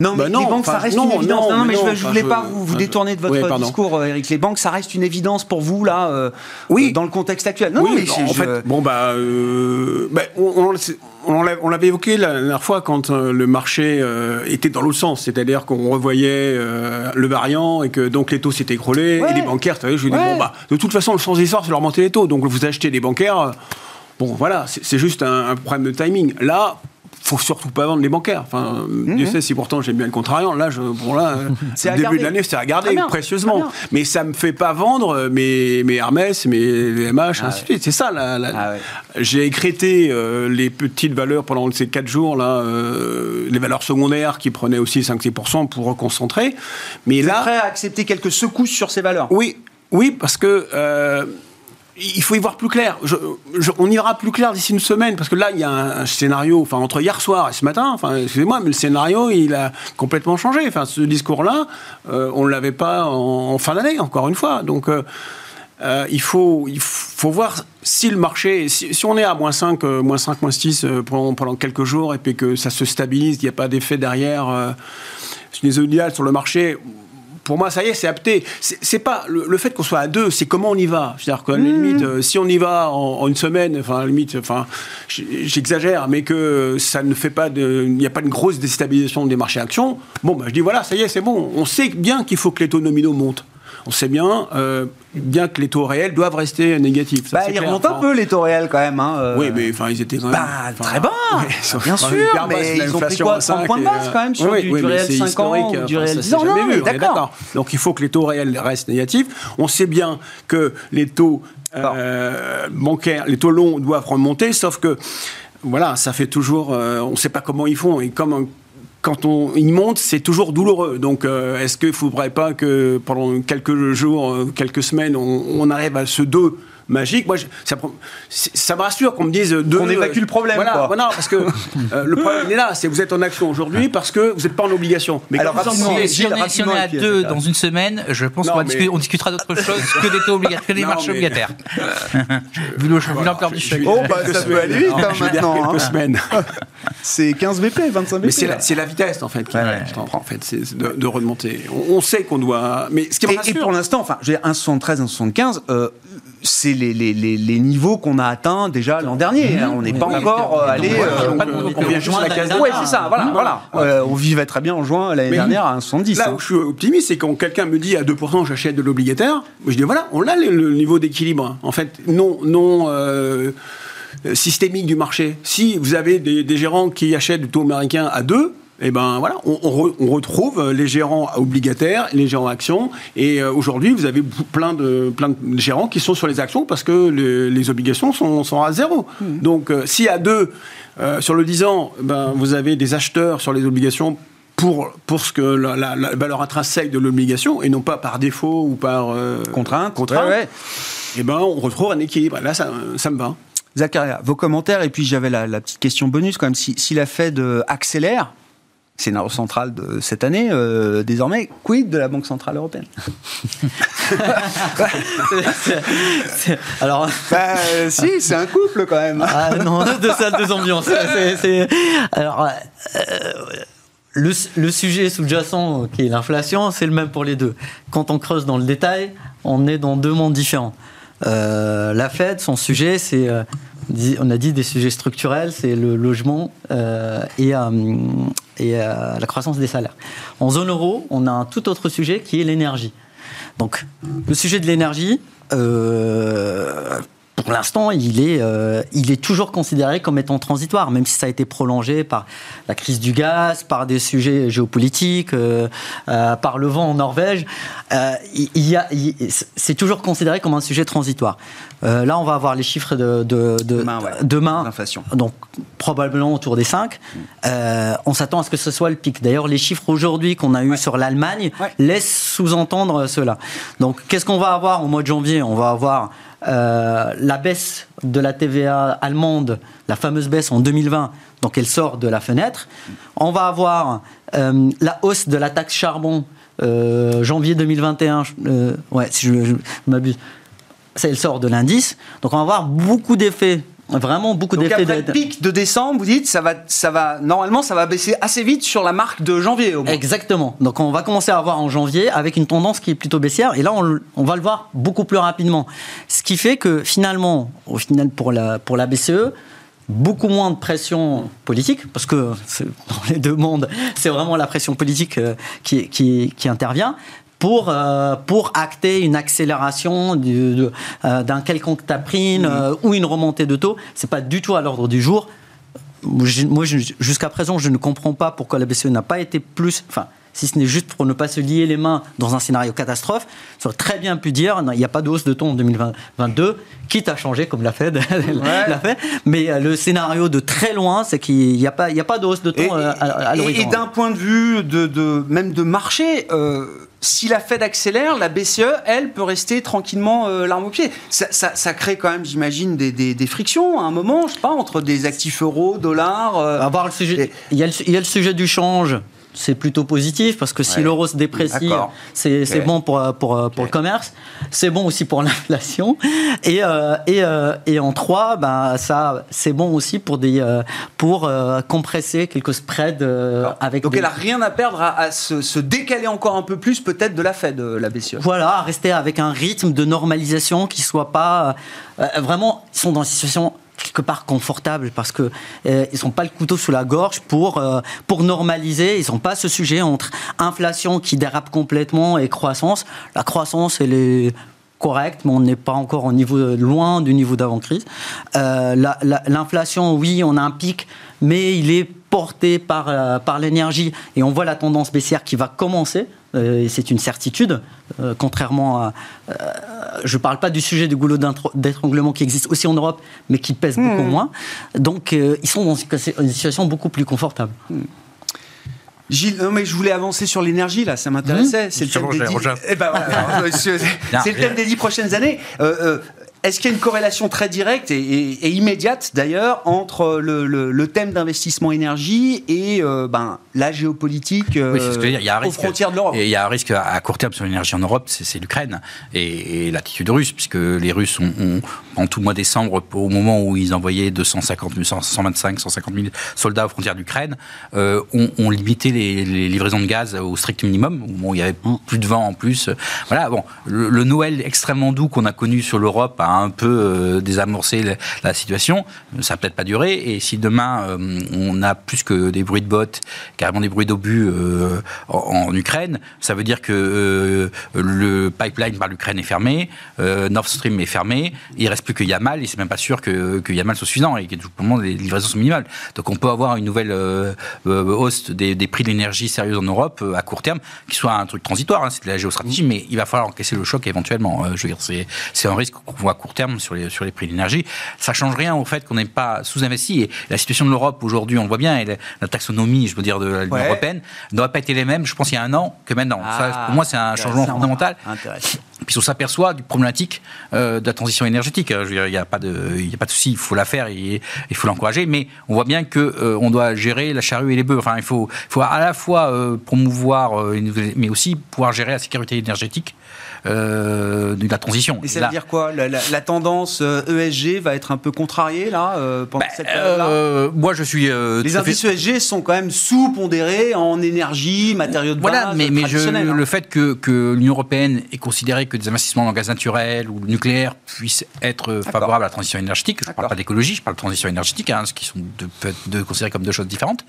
Non, mais bah les banques, ça reste une évidence. Non, mais, je ne voulais pas vous, vous détourner de votre discours, Eric. Les banques, ça reste une évidence pour vous, là, euh, oui. dans le contexte actuel. Non, mais en fait, bon, bah, euh, bah on, on, l'avait évoqué la dernière fois quand euh, le marché était dans l'autre sens, c'est-à-dire qu'on revoyait le variant et que donc les taux s'étaient écroulés et les bancaires, je dis, bon, bah, de toute façon, le sens des c'est de leur monter les taux. Donc vous achetez des bancaires, bon, voilà, c'est juste un, un, problème de timing. Là, faut surtout pas vendre les bancaires. Enfin, mmh. Dieu sait si pourtant j'aime bien le contrariant. Là, je, bon là, le début de l'année, c'est à garder précieusement. Mais ça me fait pas vendre mes, mes Hermès, mes MH, ah ainsi de suite. C'est ça. Ah J'ai écrété euh, les petites valeurs pendant ces quatre jours là, euh, les valeurs secondaires qui prenaient aussi 5-6% pour reconcentrer. Mais Vous là, êtes prêt à accepter quelques secousses sur ces valeurs? Oui, oui, parce que euh, il faut y voir plus clair. on ira plus clair d'ici une semaine, parce que là, il y a un, scénario, enfin, entre hier soir et ce matin, excusez-moi, mais le scénario, il a complètement changé. Enfin, ce discours-là, euh, on ne l'avait pas en, fin d'année, encore une fois. Donc, euh, euh, il, faut, il faut voir si le marché, si, on est à moins 5, moins 5, moins 6 pendant, quelques jours, et puis que ça se stabilise, il n'y a pas d'effet derrière, les sur le marché, pour moi, ça y est, c'est apté. C'est pas le, fait qu'on soit à deux, c'est comment on y va. C'est-à-dire la mmh. limite, euh, si on y va en, une semaine, enfin, à la limite, enfin, j'exagère, mais que ça ne fait pas de, il n'y a pas une grosse déstabilisation des marchés actions. Bon, bah, je dis voilà, ça y est, c'est bon. On sait bien qu'il faut que les taux nominaux montent on sait bien, euh, bien que les taux réels doivent rester négatifs. bah, ils remontent un peu les taux réels quand même. Hein, euh. Oui, mais enfin, ils étaient quand même. Bah, très bas, bien sûr, mais ils ont pris quoi 30 points de base quand même sur du, réel 5 ans ou du réel 10 ans. Non, vu, d'accord. Donc il faut que les taux réels restent négatifs. On sait bien que les taux euh, bancaires, les taux longs doivent remonter, sauf que voilà, ça fait toujours. on ne sait pas comment ils font. Et comme quand on y monte, c'est toujours douloureux. Donc, euh, est-ce qu'il ne faudrait pas que pendant quelques jours, euh, quelques semaines, on, arrive à ce deux magique. Moi, ça, ça, me rassure qu'on me dise deux. On évacue le problème. Voilà, voilà parce que euh, le problème est là. C'est vous êtes en action aujourd'hui parce que vous n'êtes pas en obligation. Mais Alors, si, on est, à deux dans une semaine, je pense qu'on discutera d'autre chose que des taux obligataires, que des marchés obligataires. Vu l'ampleur du chèque. Oh, bah, ça peut aller vite hein, maintenant. Quelques hein. semaines. C'est 15 BP, 25 BP. Mais c'est la, vitesse en fait qui en fait, c'est de, remonter. On, sait qu'on doit. Mais ce qui et, et pour l'instant, enfin, j'ai 1,73, 1,75. Euh, c'est les, les, les, niveaux qu'on a atteints déjà l'an dernier. Hein. On n'est pas encore euh, allé. Euh, on vient juin la case. Ouais, c'est ça. Voilà, voilà. Euh, on vivait très bien en juin l'année dernière à 1,70. Là où je suis optimiste, c'est quand quelqu'un me dit à 2% j'achète de l'obligataire, je dis voilà, on a le, niveau d'équilibre. En fait, non, non systémique du marché. Si vous avez des, des gérants qui achètent du taux américain à 2, et eh ben voilà, on, retrouve les gérants obligataires, les gérants actions, et euh, aujourd'hui vous avez plein de plein de gérants qui sont sur les actions parce que les, obligations sont, à zéro. Hmm. Donc euh, si à deux euh, sur le 10 ans, ben vous avez des acheteurs sur les obligations pour, pour ce que la, valeur intrinsèque de l'obligation et non pas par défaut ou par contrainte. contrainte Et eh ben on retrouve un équilibre. Là ça, ça me va. Zacharia, vos commentaires et puis j'avais la, petite question bonus quand même. Si, si la Fed accélère, scénario central de cette année, euh, désormais, quid de la Banque Centrale Européenne? Alors, bah, si, c'est un couple quand même. Ah non, deux salles, deux ambiances. Alors, euh, le, le, sujet sous-jacent, qui est l'inflation, c'est le même pour les deux. Quand on creuse dans le détail, on est dans deux mondes différents. Euh, la Fed, son sujet, c'est on a dit des sujets structurels, c'est le logement euh, et, euh, euh, la croissance des salaires. En zone euro, on a un tout autre sujet qui est l'énergie. Donc, le sujet de l'énergie, pour l'instant, il, est, toujours considéré comme étant transitoire, même si ça a été prolongé par la crise du gaz, par des sujets géopolitiques, par le vent en Norvège. c'est toujours considéré comme un sujet transitoire. Là, on va avoir les chiffres de, de, demain, demain. Donc probablement autour des 5. on s'attend à ce que ce soit le pic. D'ailleurs, les chiffres aujourd'hui qu'on a eu sur l'Allemagne laissent sous-entendre cela. Donc, qu'est-ce qu'on va avoir au mois de janvier? On va avoir euh, la baisse de la TVA allemande, la fameuse baisse en 2020, donc elle sort de la fenêtre. On va avoir euh, la hausse de la taxe charbon euh, janvier 2021, ouais, si je, m'abuse, elle sort de l'indice. Donc on va avoir beaucoup d'effets Vraiment beaucoup d'effets. Après le pic de décembre, vous dites, ça va, ça va, normalement, ça va baisser assez vite sur la marque de janvier. Au Exactement. Donc on va commencer à voir en janvier avec une tendance qui est plutôt baissière. Et là, on, on, va le voir beaucoup plus rapidement. Ce qui fait que finalement, au final, pour la, pour la BCE, beaucoup moins de pression politique, parce que dans les deux mondes, c'est vraiment la pression politique euh, qui, qui, qui intervient pour, euh, pour acter une accélération euh, d'un quelconque taprine mmh. ou une remontée de taux. C'est pas du tout à l'ordre du jour. Moi, jusqu'à présent, je ne comprends pas pourquoi la BCE n'a pas été plus. Enfin, si ce n'est juste pour ne pas se lier les mains dans un scénario catastrophe, ça aurait très bien pu dire il n'y a pas de hausse de taux en 2022, quitte à changer comme la Fed l'a fait. Mais euh, le scénario de très loin, c'est qu'il n'y a, pas, a pas de hausse de taux euh, à, l'horizon. Et, d'un point de vue de, de, même de marché, euh, si la Fed accélère, la BCE, elle, peut rester tranquillement l'arme au pied. Ça, ça, crée quand même, j'imagine, des, des, frictions à un moment, je sais pas, entre des actifs euros, dollars. le sujet, il, y a le, il y a le sujet du change c'est plutôt positif parce que si l'euro se déprécie, c'est bon pour, pour, pour le commerce, c'est bon aussi pour l'inflation. Et, euh, et, euh, et, en 3, ben, ça, c'est bon aussi pour, des, euh, pour compresser quelques spreads avec. Donc elle n'a rien à perdre à, se, se, décaler encore un peu plus, peut-être, de la Fed, la BCE. Voilà, rester avec un rythme de normalisation qui soit pas. vraiment, ils sont dans une situation quelque part confortable parce que euh, ils sont pas le couteau sous la gorge pour euh, pour normaliser. Ils n'ont pas ce sujet entre inflation qui dérape complètement et croissance. La croissance elle est correcte, mais on n'est pas encore au niveau loin du niveau d'avant crise. Euh, l'inflation, oui, on a un pic, mais il est porté par par l'énergie et on voit la tendance baissière qui va commencer. Et c'est une certitude, contrairement à je ne parle pas du sujet du goulot d'étranglement qui existe aussi en Europe, mais qui pèse beaucoup hmm. moins. Donc, euh, ils sont dans une situation beaucoup plus confortable. Hmm. Gilles, non mais je voulais avancer sur l'énergie là, ça m'intéressait. C'est le, thème des dix prochaines années. Euh, euh, est-ce qu'il y a une corrélation très directe et, immédiate d'ailleurs entre le, thème d'investissement énergie et euh, ben, la géopolitique euh, aux frontières de l'Europe. il y a un risque à court terme sur l'énergie en Europe, c'est l'Ukraine et, l'attitude russe, puisque les Russes ont, en tout mois décembre, au moment où ils envoyaient 250 000, 125, 150 000 soldats aux frontières d'Ukraine, euh, ont, limité les, livraisons de gaz au strict minimum, où il y avait plus de vent en plus. Voilà, bon, le, Noël extrêmement doux qu'on a connu sur l'Europe a un peu euh, désamorcer la, situation. Ça va peut-être pas durer. Et si demain euh, on a plus que des bruits de bottes, carrément des bruits d'obus euh, en, Ukraine, ça veut dire que le pipeline par l'Ukraine est fermé, Nord Stream est fermé, il reste plus que Yamal. Et c'est même pas sûr que, Yamal soit suffisant et que tout le monde les livraisons sont minimales. Donc on peut avoir une nouvelle hausse des, prix de l'énergie sérieuse en Europe à court terme, qui soit un truc transitoire. Hein, c'est de la géostratégie, mais il va falloir encaisser le choc éventuellement. je veux dire, c'est un risque qu'on voit court terme sur les, sur les prix de l'énergie. Ça change rien au fait qu'on n'est pas sous-investi. Et la situation de l'Europe aujourd'hui, on le voit bien, et la, taxonomie, je veux dire, de l'Union européenne, n'aurait pas été les mêmes, je pense, il y a un an que maintenant. ça, pour moi, c'est un changement fondamental. Puis on s'aperçoit du problématique euh, de la transition énergétique. il n'y a pas de, il a pas de souci, il faut la faire, il, il faut l'encourager. Mais on voit bien que euh, on doit gérer la charrue et les bœufs. Enfin, il faut, faut à la fois euh, promouvoir, mais aussi pouvoir gérer la sécurité énergétique euh, de la transition. Et ça veut dire quoi? La, tendance ESG euh, e va être un peu contrariée là euh, pendant bah, cette période-là? Moi, je suis. Les indices ESG sont quand même sous-pondérés en énergie, matériaux de base. Voilà, mais, mais je, hein. le fait que, que l'Union européenne ait considéré que des investissements en gaz naturel ou nucléaire puissent être favorables à la transition énergétique, je ne parle pas d'écologie, je parle de transition énergétique, hein, ce qui sont de, de, considérés comme deux choses différentes.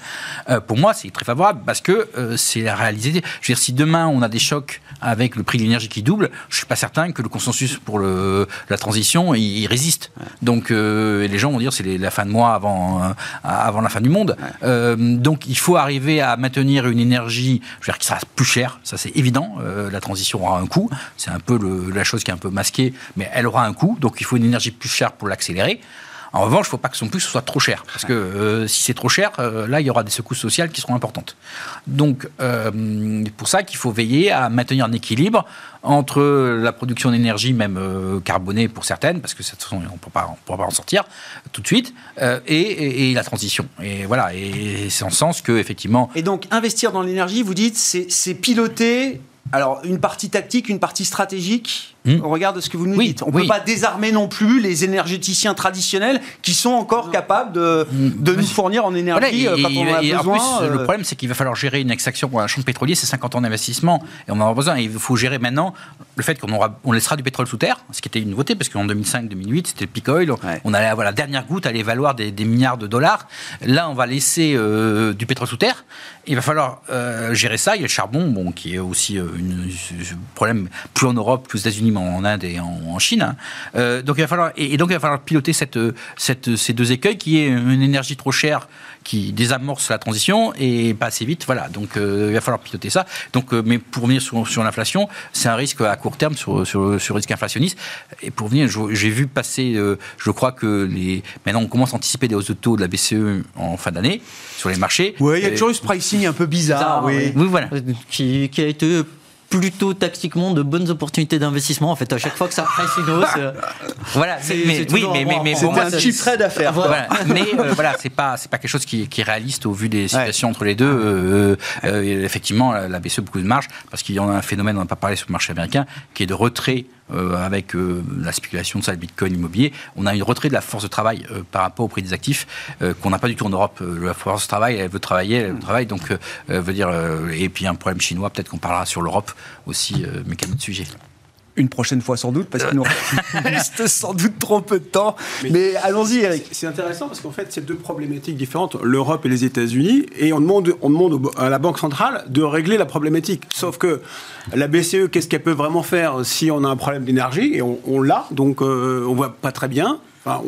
pour moi, c'est très favorable parce que c'est la réalité. Je veux dire, si demain on a des chocs avec le prix de l'énergie qui double, je suis pas certain que le consensus pour le, la transition il, résiste. Donc euh, les gens vont dire c'est la fin de mois avant euh, avant la fin du monde. Euh, donc il faut arriver à maintenir une énergie, je veux dire qui sera plus chère, ça c'est évident. la transition aura un coût, c'est un peu la chose qui est un peu masquée, mais elle aura un coût. Donc il faut une énergie plus chère pour l'accélérer. En revanche, il ne faut pas que son plus soit trop cher, parce que euh, si c'est trop cher, euh, là, il y aura des secousses sociales qui seront importantes. Donc, euh, c'est pour ça qu'il faut veiller à maintenir un équilibre entre la production d'énergie, même carbonée pour certaines, parce que de toute façon, on ne pourra pas en sortir tout de suite, et, la transition. Et voilà, et c'est en ce sens que, effectivement... Et donc, investir dans l'énergie, vous dites, c'est piloter, alors, une partie tactique, une partie stratégique hmm. au regard de ce que vous nous dites. On ne peut pas désarmer non plus les énergéticiens traditionnels qui sont encore capables de, de nous fournir en énergie euh, quand on a besoin. En plus, le problème, c'est qu'il va falloir gérer une extraction pour un champ pétrolier, c'est 50 ans d'investissement, et on en aura besoin. il faut gérer maintenant le fait qu'on aura, on laissera du pétrole sous terre, ce qui était une nouveauté, parce qu'en 2005-2008, c'était le peak oil, on allait avoir la dernière goutte, allait valoir des, milliards de dollars. Là, on va laisser du pétrole sous terre. Il va falloir gérer ça. Il y a le charbon, bon, qui est aussi un problème plus en Europe qu'aux États-Unis, en Inde et en, Chine. Hein. Euh, donc il va falloir, et, donc il va falloir piloter cette, cette, ces deux écueils qui est une énergie trop chère qui désamorce la transition et pas assez vite. Voilà, donc euh, il va falloir piloter ça. Donc, euh, mais pour revenir sur, sur l'inflation, c'est un risque à court terme sur, sur, sur le risque inflationniste. Et pour venir, j'ai vu passer, je crois que les, maintenant on commence à anticiper des hausses de taux de la BCE en fin d'année sur les marchés. Oui, il y a toujours eu ce pricing un peu bizarre. oui. oui. voilà. Qui, qui a été plutôt tactiquement de bonnes opportunités d'investissement. En fait, à chaque fois que ça presse une hausse, euh, voilà. Mais, oui, mais, mais, mais pour moi, c'est un chiffre d'affaires. Voilà. mais euh, voilà, c'est pas c'est pas quelque chose qui, qui, est réaliste au vu des situations entre les deux. Euh, effectivement, la BCE beaucoup de marge parce qu'il y en a un phénomène, on n'a pas parlé sur le marché américain, qui est de retrait euh, avec euh, la spéculation de ça, le bitcoin immobilier, on a une retrait de la force de travail euh, par rapport au prix des actifs qu'on n'a pas du tout en Europe. la force de travail, elle veut travailler, elle veut travailler, donc veut dire. et puis un problème chinois, peut-être qu'on parlera sur l'Europe aussi, mais quel autre sujet? Une prochaine fois sans doute, parce qu'il nous reste sans doute trop peu de temps. Mais, allons-y, Eric. C'est intéressant parce qu'en fait, c'est deux problématiques différentes, l'Europe et les États-Unis, et on demande, on demande à la Banque centrale de régler la problématique. Sauf que la BCE, qu'est-ce qu'elle peut vraiment faire si on a un problème d'énergie? Et on, l'a, donc euh, on voit pas très bien. Enfin,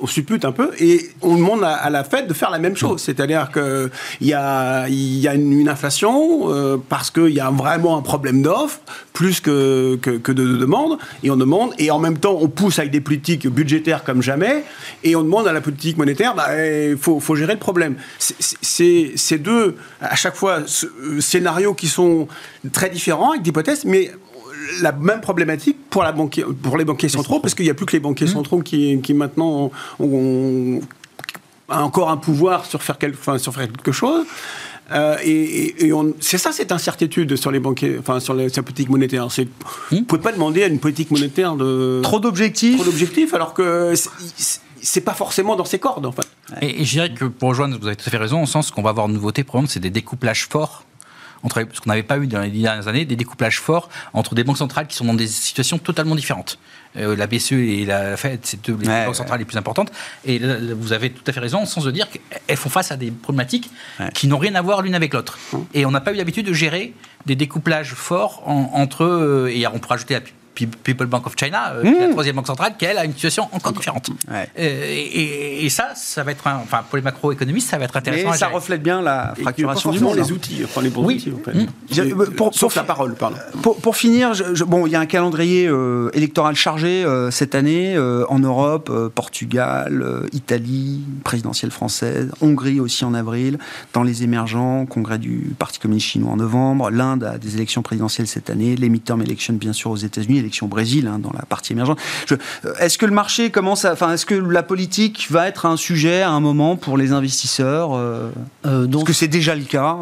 on, suppute un peu et on demande à, la Fed de faire la même chose. C'est-à-dire qu'il y a, y a une, inflation euh, parce qu'il y a vraiment un problème d'offre plus que, de, demande et on demande et en même temps on pousse avec des politiques budgétaires comme jamais et on demande à la politique monétaire il bah, eh, faut, faut, gérer le problème. C'est deux à chaque fois euh, scénarios qui sont très différents avec d'hypothèses mais la même problématique pour, la pour les banquiers centraux, parce qu'il n'y a plus que les banquiers mmh. centraux qui, maintenant ont, encore un pouvoir sur faire, sur faire quelque chose. Euh, et, c'est ça cette incertitude sur les banquiers, enfin sur la politique monétaire. Mmh. Vous pouvez pas demander à une politique monétaire de trop d'objectifs, trop d'objectifs, alors que c'est, pas forcément dans ses cordes en fait. Et, je dirais que pour rejoindre, vous avez tout à fait raison, au sens qu'on va avoir une nouveauté, probablement, c'est des découplages forts entre, ce qu'on n'avait pas eu dans les dernières années, des découplages forts entre des banques centrales qui sont dans des situations totalement différentes. Euh, la BCE et la Fed, c'est deux les banques centrales les plus importantes. Et vous avez tout à fait raison, en sens de dire qu'elles font face à des problématiques qui n'ont rien à voir l'une avec l'autre. Hum. Et on n'a pas eu l'habitude de gérer des découplages forts entre, eux, et on pourrait ajouter la People Bank of China, euh, la hmm. troisième banque centrale, qui elle a une situation encore différente. Euh, et, ça, ça va être, enfin pour les macroéconomistes, ça va être intéressant. Mais ça reflète bien la fracturation du monde. les outils, enfin les bons outils. En fait. Hmm. pour, Sauf la parole, pardon. Pour, finir, bon, il y a un calendrier euh, électoral chargé cette année en Europe, Portugal, Italie, présidentielle française, Hongrie aussi en avril, dans les émergents, congrès du Parti communiste chinois en novembre, l'Inde a des élections présidentielles cette année, les midterm elections bien sûr aux États-Unis au Brésil, hein, dans la partie émergente. Euh, est-ce que le marché commence à. Enfin, est-ce que la politique va être un sujet à un moment pour les investisseurs euh, euh Est-ce que c'est déjà le cas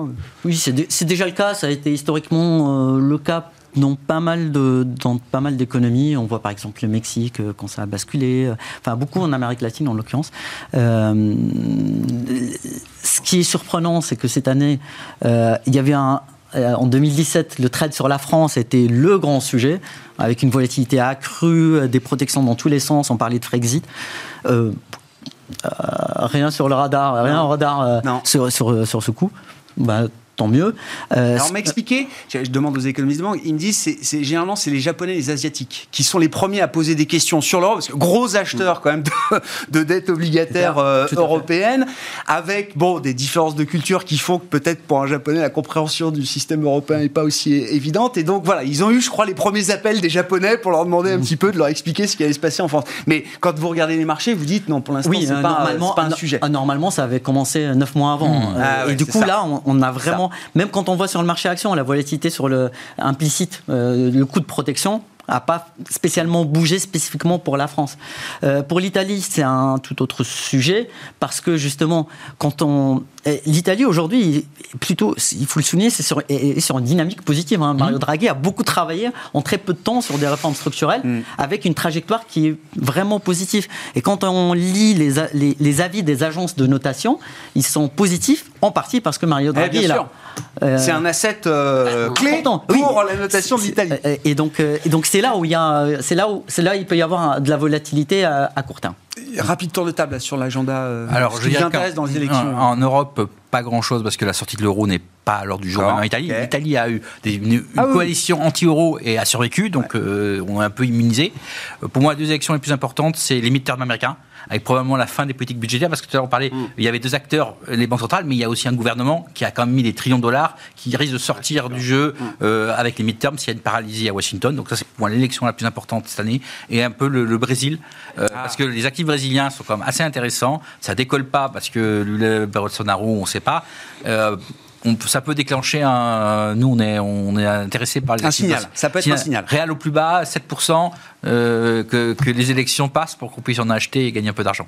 Oui, c'est, déjà le cas. Ça a été historiquement euh, le cas dans pas mal de dans pas mal d'économies. On voit par exemple le Mexique quand ça a basculé. Enfin beaucoup en Amérique latine en l'occurrence. ce qui est surprenant, c'est que cette année, il y avait un en 2017, le trade sur la France était le grand sujet, avec une volatilité accrue, euh, des protections dans tous les sens. On parlait de Frexit. Euh, rien sur le radar, rien au radar sur, sur, sur, ce coup. Bah, tant mieux. Euh, Alors m'expliquer, je, demande aux économistes de banque, ils me disent c'est généralement c'est les Japonais et les Asiatiques qui sont les premiers à poser des questions sur l'Europe, parce que gros acheteurs quand même de, de dettes obligataires euh, européennes, avec bon des différences de culture qui font que peut-être pour un Japonais la compréhension du système européen n'est pas aussi évidente, et donc voilà ils ont eu je crois les premiers appels des Japonais pour leur demander un petit peu de leur expliquer ce qui allait se passer en France. Mais quand vous regardez les marchés, vous dites non pour l'instant oui, c'est euh, pas, pas, un sujet. Normalement ça avait commencé neuf mois avant, mmh. ah et du coup là on, on a vraiment même quand on voit sur le marché action la volatilité sur le implicite, euh, le coût de protection, n'a pas spécialement bougé spécifiquement pour la France. Euh, pour l'Italie, c'est un tout autre sujet parce que justement, quand on eh, l'Italie aujourd'hui, plutôt, il faut le souligner, c'est sur, sur une dynamique positive. Hein. Mario mmh. Draghi a beaucoup travaillé en très peu de temps sur des réformes structurelles, mmh. avec une trajectoire qui est vraiment positive. Et quand on lit les, les, avis des agences de notation, ils sont positifs en partie parce que Mario eh, Draghi est là. C'est un asset euh, clé pour la notation de l'Italie. Et donc, euh, et donc c'est là où il y a, c'est là où, c'est là où il peut y avoir de la volatilité à, court terme. Rapide tour de table sur l'agenda. Alors, je intéresse dans les élections. En, Europe, pas grand-chose parce que la sortie de l'euro n'est pas à l'ordre du jour en Italie. L'Italie a eu une, ah coalition anti-euro et a survécu, donc on est un peu immunisé. Pour moi, les deux élections les plus importantes, c'est les midterms américains avec probablement la fin des politiques budgétaires, parce que tout à l'heure on parlait, mm. il y avait deux acteurs, les banques centrales, mais il y a aussi un gouvernement qui a quand même mis des trillions de dollars, qui risque de sortir du jeu mm. euh, avec les midterms s'il y a une paralysie à Washington. Donc ça c'est pour moi l'élection la plus importante cette année, et un peu le, Brésil, euh, ah. parce que les actifs brésiliens sont quand même assez intéressants. Ça décolle pas parce que le Bolsonaro, on ne sait pas. Euh, ça peut déclencher un. Nous, on est, on est intéressé par les. Un signal. Ça peut être un signal. Réal au plus bas, 7%, euh, que, que, les élections passent pour qu'on puisse en acheter et gagner un peu d'argent.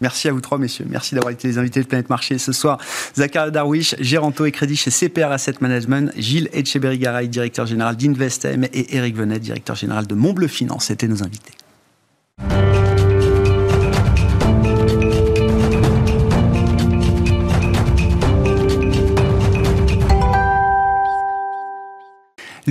Merci à vous trois, messieurs. Merci d'avoir été les invités de Planète Marché ce soir. Zachary Darwish, Géranto et Crédit chez CPR Asset Management, Gilles Etcheberry-Garay, directeur général d'Investem, et Eric Venet, directeur général de Montbleu Finance, étaient nos invités.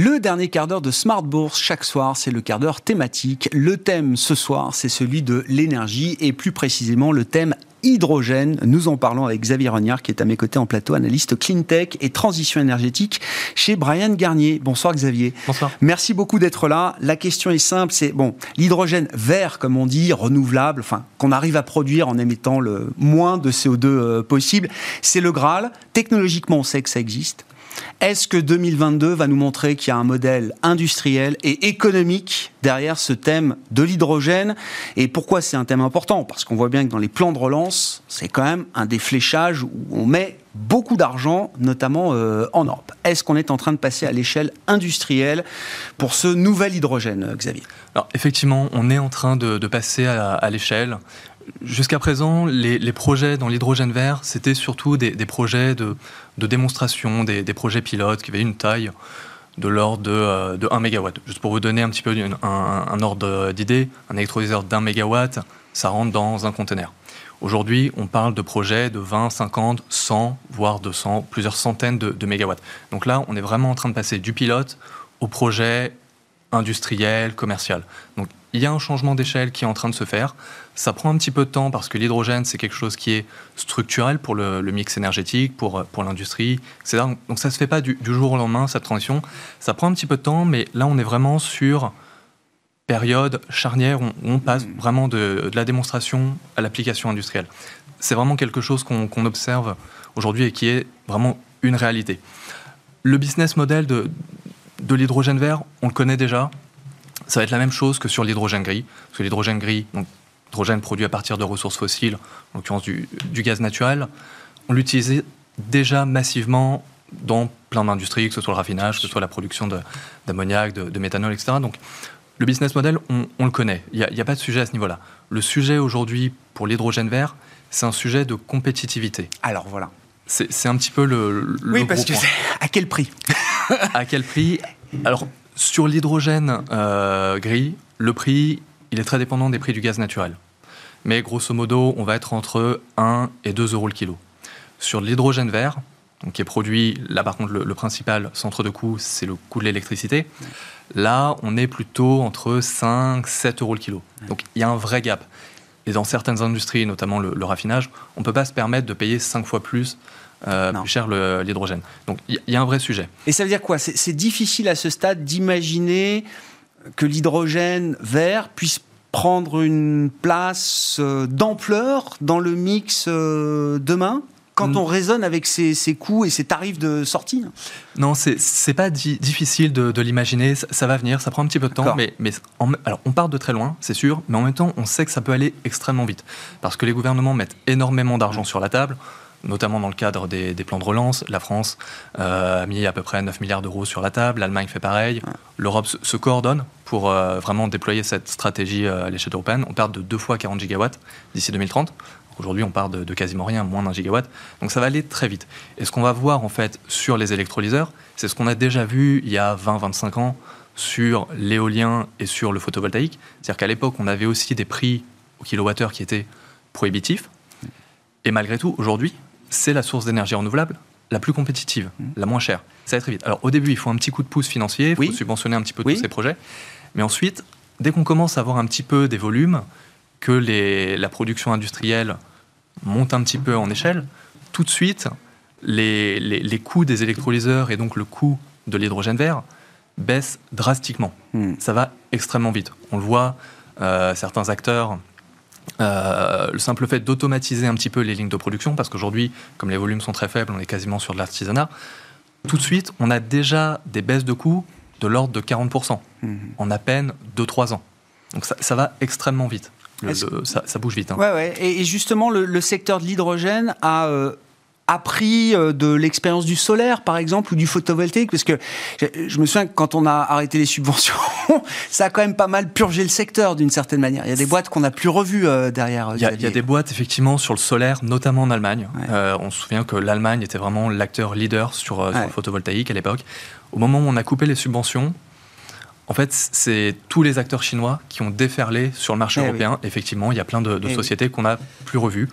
Le dernier quart d'heure de Smart Bourse chaque soir, c'est le quart d'heure thématique. Le thème ce soir, c'est celui de l'énergie et plus précisément le thème hydrogène. Nous en parlons avec Xavier Rognard qui est à mes côtés en plateau, analyste clean tech et transition énergétique chez Brian Garnier. Bonsoir Xavier. Bonsoir. Merci beaucoup d'être là. La question est simple, c'est bon, l'hydrogène vert comme on dit, renouvelable, enfin qu'on arrive à produire en émettant le moins de CO2 euh, possible, c'est le Graal. Technologiquement, on sait que ça existe. Est-ce que 2022 va nous montrer qu'il y a un modèle industriel et économique derrière ce thème de l'hydrogène? Et pourquoi c'est un thème important? Parce qu'on voit bien que dans les plans de relance, c'est quand même un des fléchages où on met beaucoup d'argent, notamment euh, en Europe. Est-ce qu'on est en train de passer à l'échelle industrielle pour ce nouvel hydrogène, Xavier? Alors effectivement, on est en train de, passer à l'échelle jusqu'à présent, les, projets dans l'hydrogène vert, c'était surtout des, projets de, démonstration, des, projets pilotes qui avaient une taille de l'ordre de, 1 euh, MW. Juste pour vous donner un petit peu un, ordre d'idée, un électrolyseur d'un mégawatt, ça rentre dans un conteneur. Aujourd'hui, on parle de projets de 20, 50, 100, voire 200, plusieurs centaines de, de mégawatts. Donc là, on est vraiment en train de passer du pilote au projet industriel, commercial. Il y a un changement d'échelle qui est en train de se faire. Ça prend un petit peu de temps parce que l'hydrogène, c'est quelque chose qui est structurel pour le, mix énergétique, pour, pour l'industrie, etc. Donc ça ne se fait pas du, jour au lendemain, cette transition. Ça prend un petit peu de temps, mais là, on est vraiment sur période charnière où on, passe mmh. vraiment de, la démonstration à l'application industrielle. C'est vraiment quelque chose qu'on observe aujourd'hui et qui est vraiment une réalité. Le business model de, de l'hydrogène vert, on le connaît déjà. Ça va être la même chose que sur l'hydrogène gris. Parce que l'hydrogène gris, donc l'hydrogène produit à partir de ressources fossiles, en l'occurrence du, gaz naturel, on l'utilisait déjà massivement dans plein d'industries, que ce soit le raffinage, que ce soit la production d'ammoniac, de, méthanol, etc. Donc le business model, on, le connaît. Il n'y a, a, pas de sujet à ce niveau-là. Le sujet aujourd'hui pour l'hydrogène vert, c'est un sujet de compétitivité. Alors voilà. C'est un petit peu le. le oui, parce que c'est à quel prix? À quel prix? Alors, sur l'hydrogène euh, gris, le prix, il est très dépendant des prix du gaz naturel. Mais grosso modo, on va être entre 1 et 2 euros le kilo. Sur l'hydrogène vert, donc qui est produit, là par contre, le, principal centre de coût, c'est le coût de l'électricité. Là, on est plutôt entre 5 7 euros le kilo. Donc il y a un vrai gap. Et dans certaines industries, notamment le, raffinage, on ne peut pas se permettre de payer 5 fois plus, euh, plus cher l'hydrogène. Donc il y, a un vrai sujet. Et ça veut dire quoi? C'est difficile à ce stade d'imaginer que l'hydrogène vert puisse prendre une place euh, d'ampleur dans le mix euh, demain? Quand on raisonne avec ces, coûts et ces tarifs de sortie? Non, c'est pas difficile de, l'imaginer. Ça, va venir, ça prend un petit peu de temps. Mais, mais alors, on part de très loin, c'est sûr, mais en même temps, on sait que ça peut aller extrêmement vite. Parce que les gouvernements mettent énormément d'argent sur la table. Notamment dans le cadre des, plans de relance. La France a mis à peu près 9 milliards d'euros sur la table, l'Allemagne fait pareil, l'Europe se, coordonne pour vraiment déployer cette stratégie à l'échelle européenne. On parle de deux fois 40 gigawatts d'ici 2030. Aujourd'hui, on part de, de, quasiment rien, moins d'un gigawatt. Donc ça va aller très vite. Et ce qu'on va voir en fait sur les électrolyseurs, c'est ce qu'on a déjà vu il y a 20-25 ans sur l'éolien et sur le photovoltaïque. C'est-à-dire qu'à l'époque, on avait aussi des prix au kilowattheure qui étaient prohibitifs. Et malgré tout, aujourd'hui, c'est la source d'énergie renouvelable la plus compétitive, la moins chère. Ça va très vite. Alors au début, il faut un petit coup de pouce financier, il faut subventionner un petit peu tous ces projets. Mais ensuite, dès qu'on commence à avoir un petit peu des volumes, que les, la production industrielle monte un petit peu en échelle, tout de suite, les, les, coûts des électrolyseurs et donc le coût de l'hydrogène vert baissent drastiquement. Hmm. Ça va extrêmement vite. On le voit, euh, certains acteurs, euh, le simple fait d'automatiser un petit peu les lignes de production, parce qu'aujourd'hui, comme les volumes sont très faibles, on est quasiment sur de l'artisanat, tout de suite, on a déjà des baisses de coûts de l'ordre de 40% hmm. en à peine 2-3 ans. Donc ça, ça va extrêmement vite ça, bouge vite. Hein. Ouais, ouais. Et, justement, le, secteur de l'hydrogène a euh, appris euh, de l'expérience du solaire, par exemple, ou du photovoltaïque Parce que je, me souviens que quand on a arrêté les subventions, ça a quand même pas mal purgé le secteur d'une certaine manière. Il y a des boîtes qu'on n'a plus revues euh, derrière. Il y, a, il y, a, des boîtes, effectivement, sur le solaire, notamment en Allemagne. on se souvient que l'Allemagne était vraiment l'acteur leader sur, sur le photovoltaïque à l'époque. Au moment où on a coupé les subventions, en fait, c'est tous les acteurs chinois qui ont déferlé sur le marché eh européen. Effectivement, il y a plein de, eh sociétés qu'on n'a plus revues.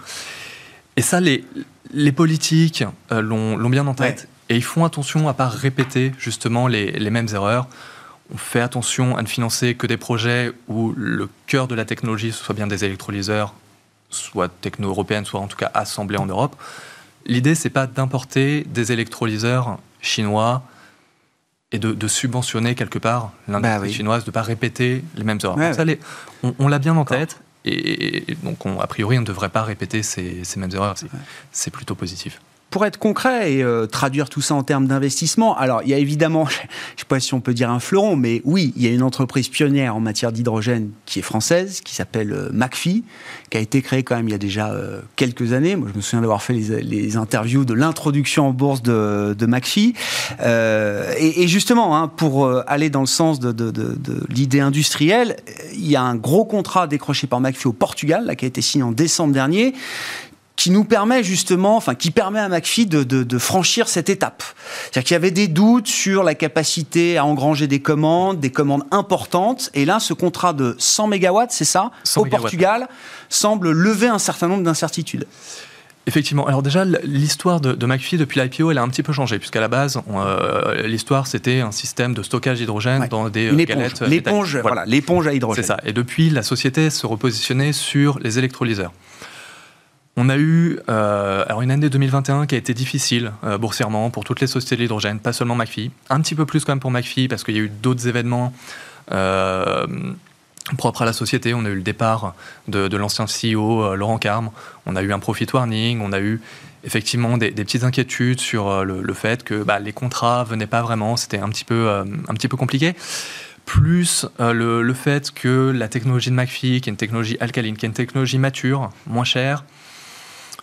Et ça, les, les politiques euh, l'ont bien en tête. Et ils font attention à ne pas répéter justement les, les, mêmes erreurs. On fait attention à ne financer que des projets où le cœur de la technologie, ce soit bien des électrolyseurs, soit techno-européennes, soit en tout cas assemblés en Europe. L'idée, c'est pas d'importer des électrolyseurs chinois, et de, subventionner quelque part l'industrie bah chinoise, de ne pas répéter les mêmes erreurs. on, l'a bien en tête, et, donc a priori on ne devrait pas répéter ces, ces mêmes erreurs. C'est plutôt positif pour être concret et euh, traduire tout ça en termes d'investissement, alors il y a évidemment, je ne sais pas si on peut dire un fleuron, mais oui, il y a une entreprise pionnière en matière d'hydrogène qui est française, qui s'appelle euh, qui a été créée quand même il y a déjà euh, quelques années. Moi, je me souviens d'avoir fait les, interviews de l'introduction en bourse de, de McPhee. Et, justement, hein, pour aller dans le sens de, de l'idée industrielle, il y a un gros contrat décroché par McPhee au Portugal, là, qui a été signé en décembre dernier, qui nous permet justement, enfin, qui permet à McPhee de, de, franchir cette étape. C'est-à-dire qu'il y avait des doutes sur la capacité à engranger des commandes, des commandes importantes, et là, ce contrat de 100 mégawatts, c'est ça, au Portugal, semble lever un certain nombre d'incertitudes. Effectivement. Alors déjà, l'histoire de, de, McPhee depuis l'IPO, elle a un petit peu changé, puisqu'à la base, euh, l'histoire, c'était un système de stockage d'hydrogène dans des Une éponge. L'éponge, voilà, l'éponge à hydrogène. C'est ça. Et depuis, la société se repositionnait sur les électrolyseurs. On a eu euh, une année 2021 qui a été difficile euh, boursièrement pour toutes les sociétés de l'hydrogène, pas seulement McPhee, un petit peu plus quand même pour McPhee parce qu'il y a eu d'autres événements euh, propres à la société. On a eu le départ de, l'ancien CEO Laurent Carme, on a eu un profit warning, on a eu effectivement des, petites inquiétudes sur le, fait que bah, les contrats venaient pas vraiment, c'était un petit peu un petit peu compliqué. Plus le, le, fait que la technologie de McPhee, qui est une technologie alcaline, qui est une technologie mature, moins chère,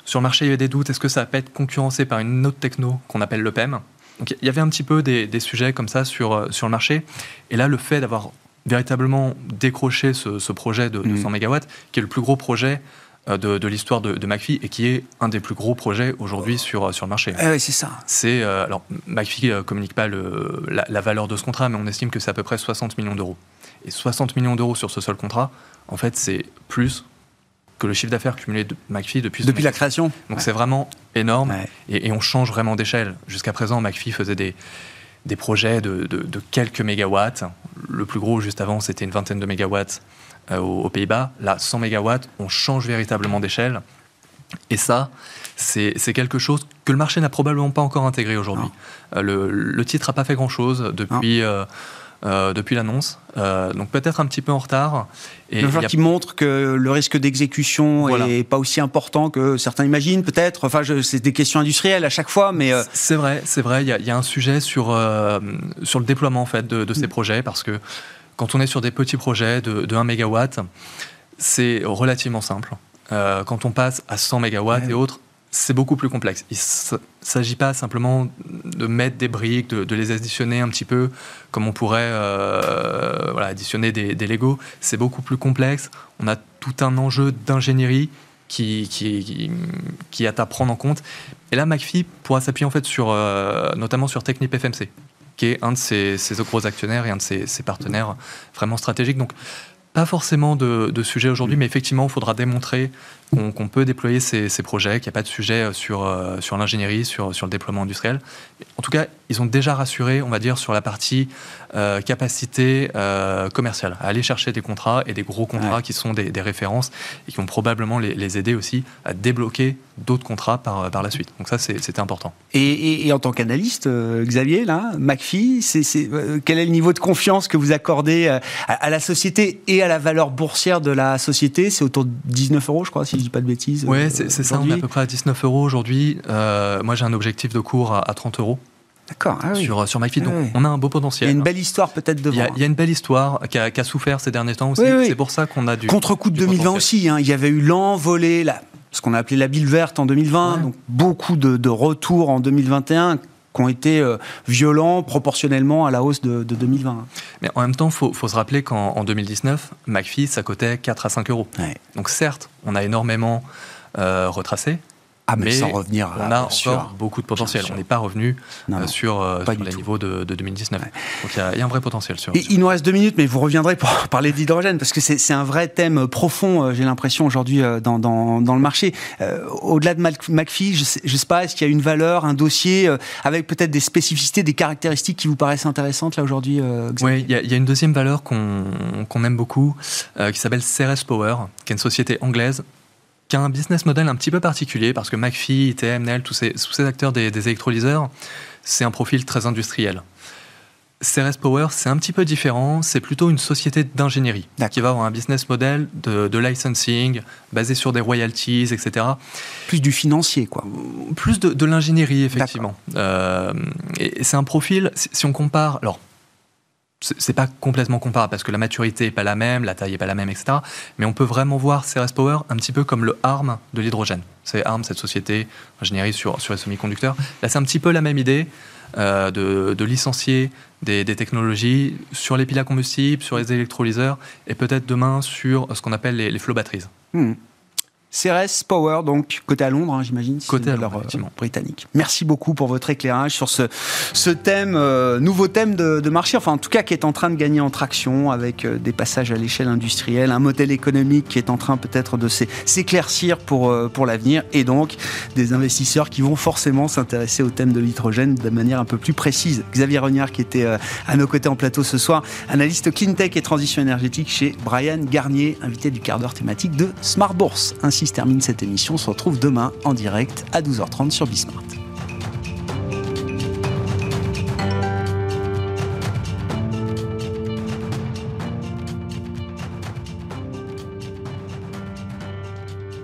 sur le marché, il y avait des doutes. Est-ce que ça va pas être concurrencé par une autre techno qu'on appelle le PEM Donc, il y avait un petit peu des, sujets comme ça sur, euh, sur le marché. Et là, le fait d'avoir véritablement décroché ce, projet de, 200 mm. MW, qui est le plus gros projet euh, de, l'histoire de, de, McPhee et qui est un des plus gros projets aujourd'hui sur, euh, sur le marché. Ah oui, c'est ça. C'est, alors, McPhee ne communique pas le, la, la, valeur de ce contrat, mais on estime que c'est à peu près 60 millions d'euros. Et 60 millions d'euros sur ce seul contrat, en fait, c'est plus que le chiffre d'affaires cumulé de McPhee depuis, depuis la création. Donc c'est vraiment énorme et, on change vraiment d'échelle. Jusqu'à présent, McPhee faisait des, des projets de, de, quelques mégawatts. Le plus gros, juste avant, c'était une vingtaine de mégawatts euh, aux, Pays-Bas. Là, 100 mégawatts, on change véritablement d'échelle. Et ça, c'est quelque chose que le marché n'a probablement pas encore intégré aujourd'hui. Euh, le, le, titre n'a pas fait grand-chose depuis... Euh, depuis l'annonce. Euh, donc peut-être un petit peu en retard. Et il a... qui montre que le risque d'exécution n'est pas aussi important que certains imaginent, peut-être. Enfin, c'est des questions industrielles à chaque fois, mais euh, c'est vrai, c'est vrai. Il y, a un sujet sur sur le déploiement en fait de, ces mm. projets parce que quand on est sur des petits projets de, de 1 MW, c'est relativement simple. quand on passe à 100 MW et autres, c'est beaucoup plus complexe. Il ne s'agit pas simplement de mettre des briques, de, les additionner un petit peu comme on pourrait euh, additionner des, des Lego. C'est beaucoup plus complexe. On a tout un enjeu d'ingénierie qui, qui, est à prendre en compte. Et là, McPhee pourra s'appuyer en fait sur, euh, notamment sur Technip FMC, qui est un de ses, gros actionnaires et un de ses, partenaires vraiment stratégiques. Donc, pas forcément de sujet aujourd'hui, mais effectivement, il faudra démontrer qu'on peut déployer ces, projets, qu'il n'y a pas de sujet euh, sur, euh, sur l'ingénierie, sur, sur le déploiement industriel. En tout cas, ils ont déjà rassuré, on va dire, sur la partie euh, capacité commerciale, à aller chercher des contrats et des gros contrats qui sont des, références et qui vont probablement les, aider aussi à débloquer d'autres contrats par, par la suite. Donc ça, c'était important. Et, en tant qu'analyste, Xavier, là, McPhee, quel est le niveau de confiance que vous accordez à, à, la société et à la valeur boursière de la société? C'est autour de 19 euros, je crois, si dis pas de bêtises. Oui, euh, c'est ça, on est à peu près à 19 euros aujourd'hui. Euh, moi, j'ai un objectif de cours à, 30 euros. D'accord. Ah sur, sur MyFit. Donc, ah on a un beau potentiel. Il y a une belle histoire peut-être devant. Il y, a, une belle histoire qui a, souffert ces derniers temps aussi. c'est pour ça qu'on a du. Contre-coup de 2020 aussi. Hein. il y avait eu l'envolée, la, ce qu'on a appelé la bille verte en 2020. Donc, beaucoup de, de retours en 2021 qui ont été euh, violents proportionnellement à la hausse de, 2020. Mais en même temps, il faut, se rappeler qu'en 2019, McPhee, ça coûtait 4 à 5 euros. Donc certes, on a énormément euh, retracé, ah, mais, sans revenir. On a encore beaucoup de potentiel. On n'est pas revenu euh, sur, euh, les niveaux de, 2019. Donc il y, a un vrai potentiel sur. il nous reste deux minutes, mais vous reviendrez pour parler d'hydrogène parce que c'est un vrai thème profond. Euh, j'ai l'impression aujourd'hui dans, dans, le marché. Au-delà de McPhee, je ne sais, pas, est-ce qu'il y a une valeur, un dossier avec peut-être des spécificités, des caractéristiques qui vous paraissent intéressantes là aujourd'hui Oui, il y, a une deuxième valeur qu'on aime beaucoup qui s'appelle CRS Power, qui est une société anglaise qui a un business model un petit peu particulier parce que McPhee, ITM, Nel, tous ces, tous ces acteurs des, électrolyseurs, c'est un profil très industriel. CRS Power, c'est un petit peu différent. C'est plutôt une société d'ingénierie qui va avoir un business model de, licensing basé sur des royalties, etc. Plus du financier, quoi. Plus de, l'ingénierie, effectivement. Euh, et, c'est un profil, si on compare, alors c'est pas complètement comparable parce que la maturité est pas la même, la taille est pas la même, etc. Mais on peut vraiment voir CRS Power un petit peu comme le ARM de l'hydrogène. C'est ARM, cette société ingénierie sur, sur les semi-conducteurs. Là, c'est un petit peu la même idée euh, de, licencier des, technologies sur les piles à combustible, sur les électrolyseurs et peut-être demain sur ce qu'on appelle les, les flow batteries. Hmm. CRS Power, donc côté à Londres, hein, j'imagine. Côté à Londres, euh, britannique. Merci beaucoup pour votre éclairage sur ce, ce thème, euh, nouveau thème de, marché, enfin en tout cas qui est en train de gagner en traction avec euh, des passages à l'échelle industrielle, un modèle économique qui est en train peut-être de s'éclaircir pour, pour l'avenir et donc des investisseurs qui vont forcément s'intéresser au thème de l'hydrogène de manière un peu plus précise. Xavier Rognard qui était à nos côtés en plateau ce soir, analyste cleantech et transition énergétique chez Brian Garnier, invité du quart d'heure thématique de Smart Bourse. Termine cette émission. On se retrouve demain en direct à 12h30 sur Bismart.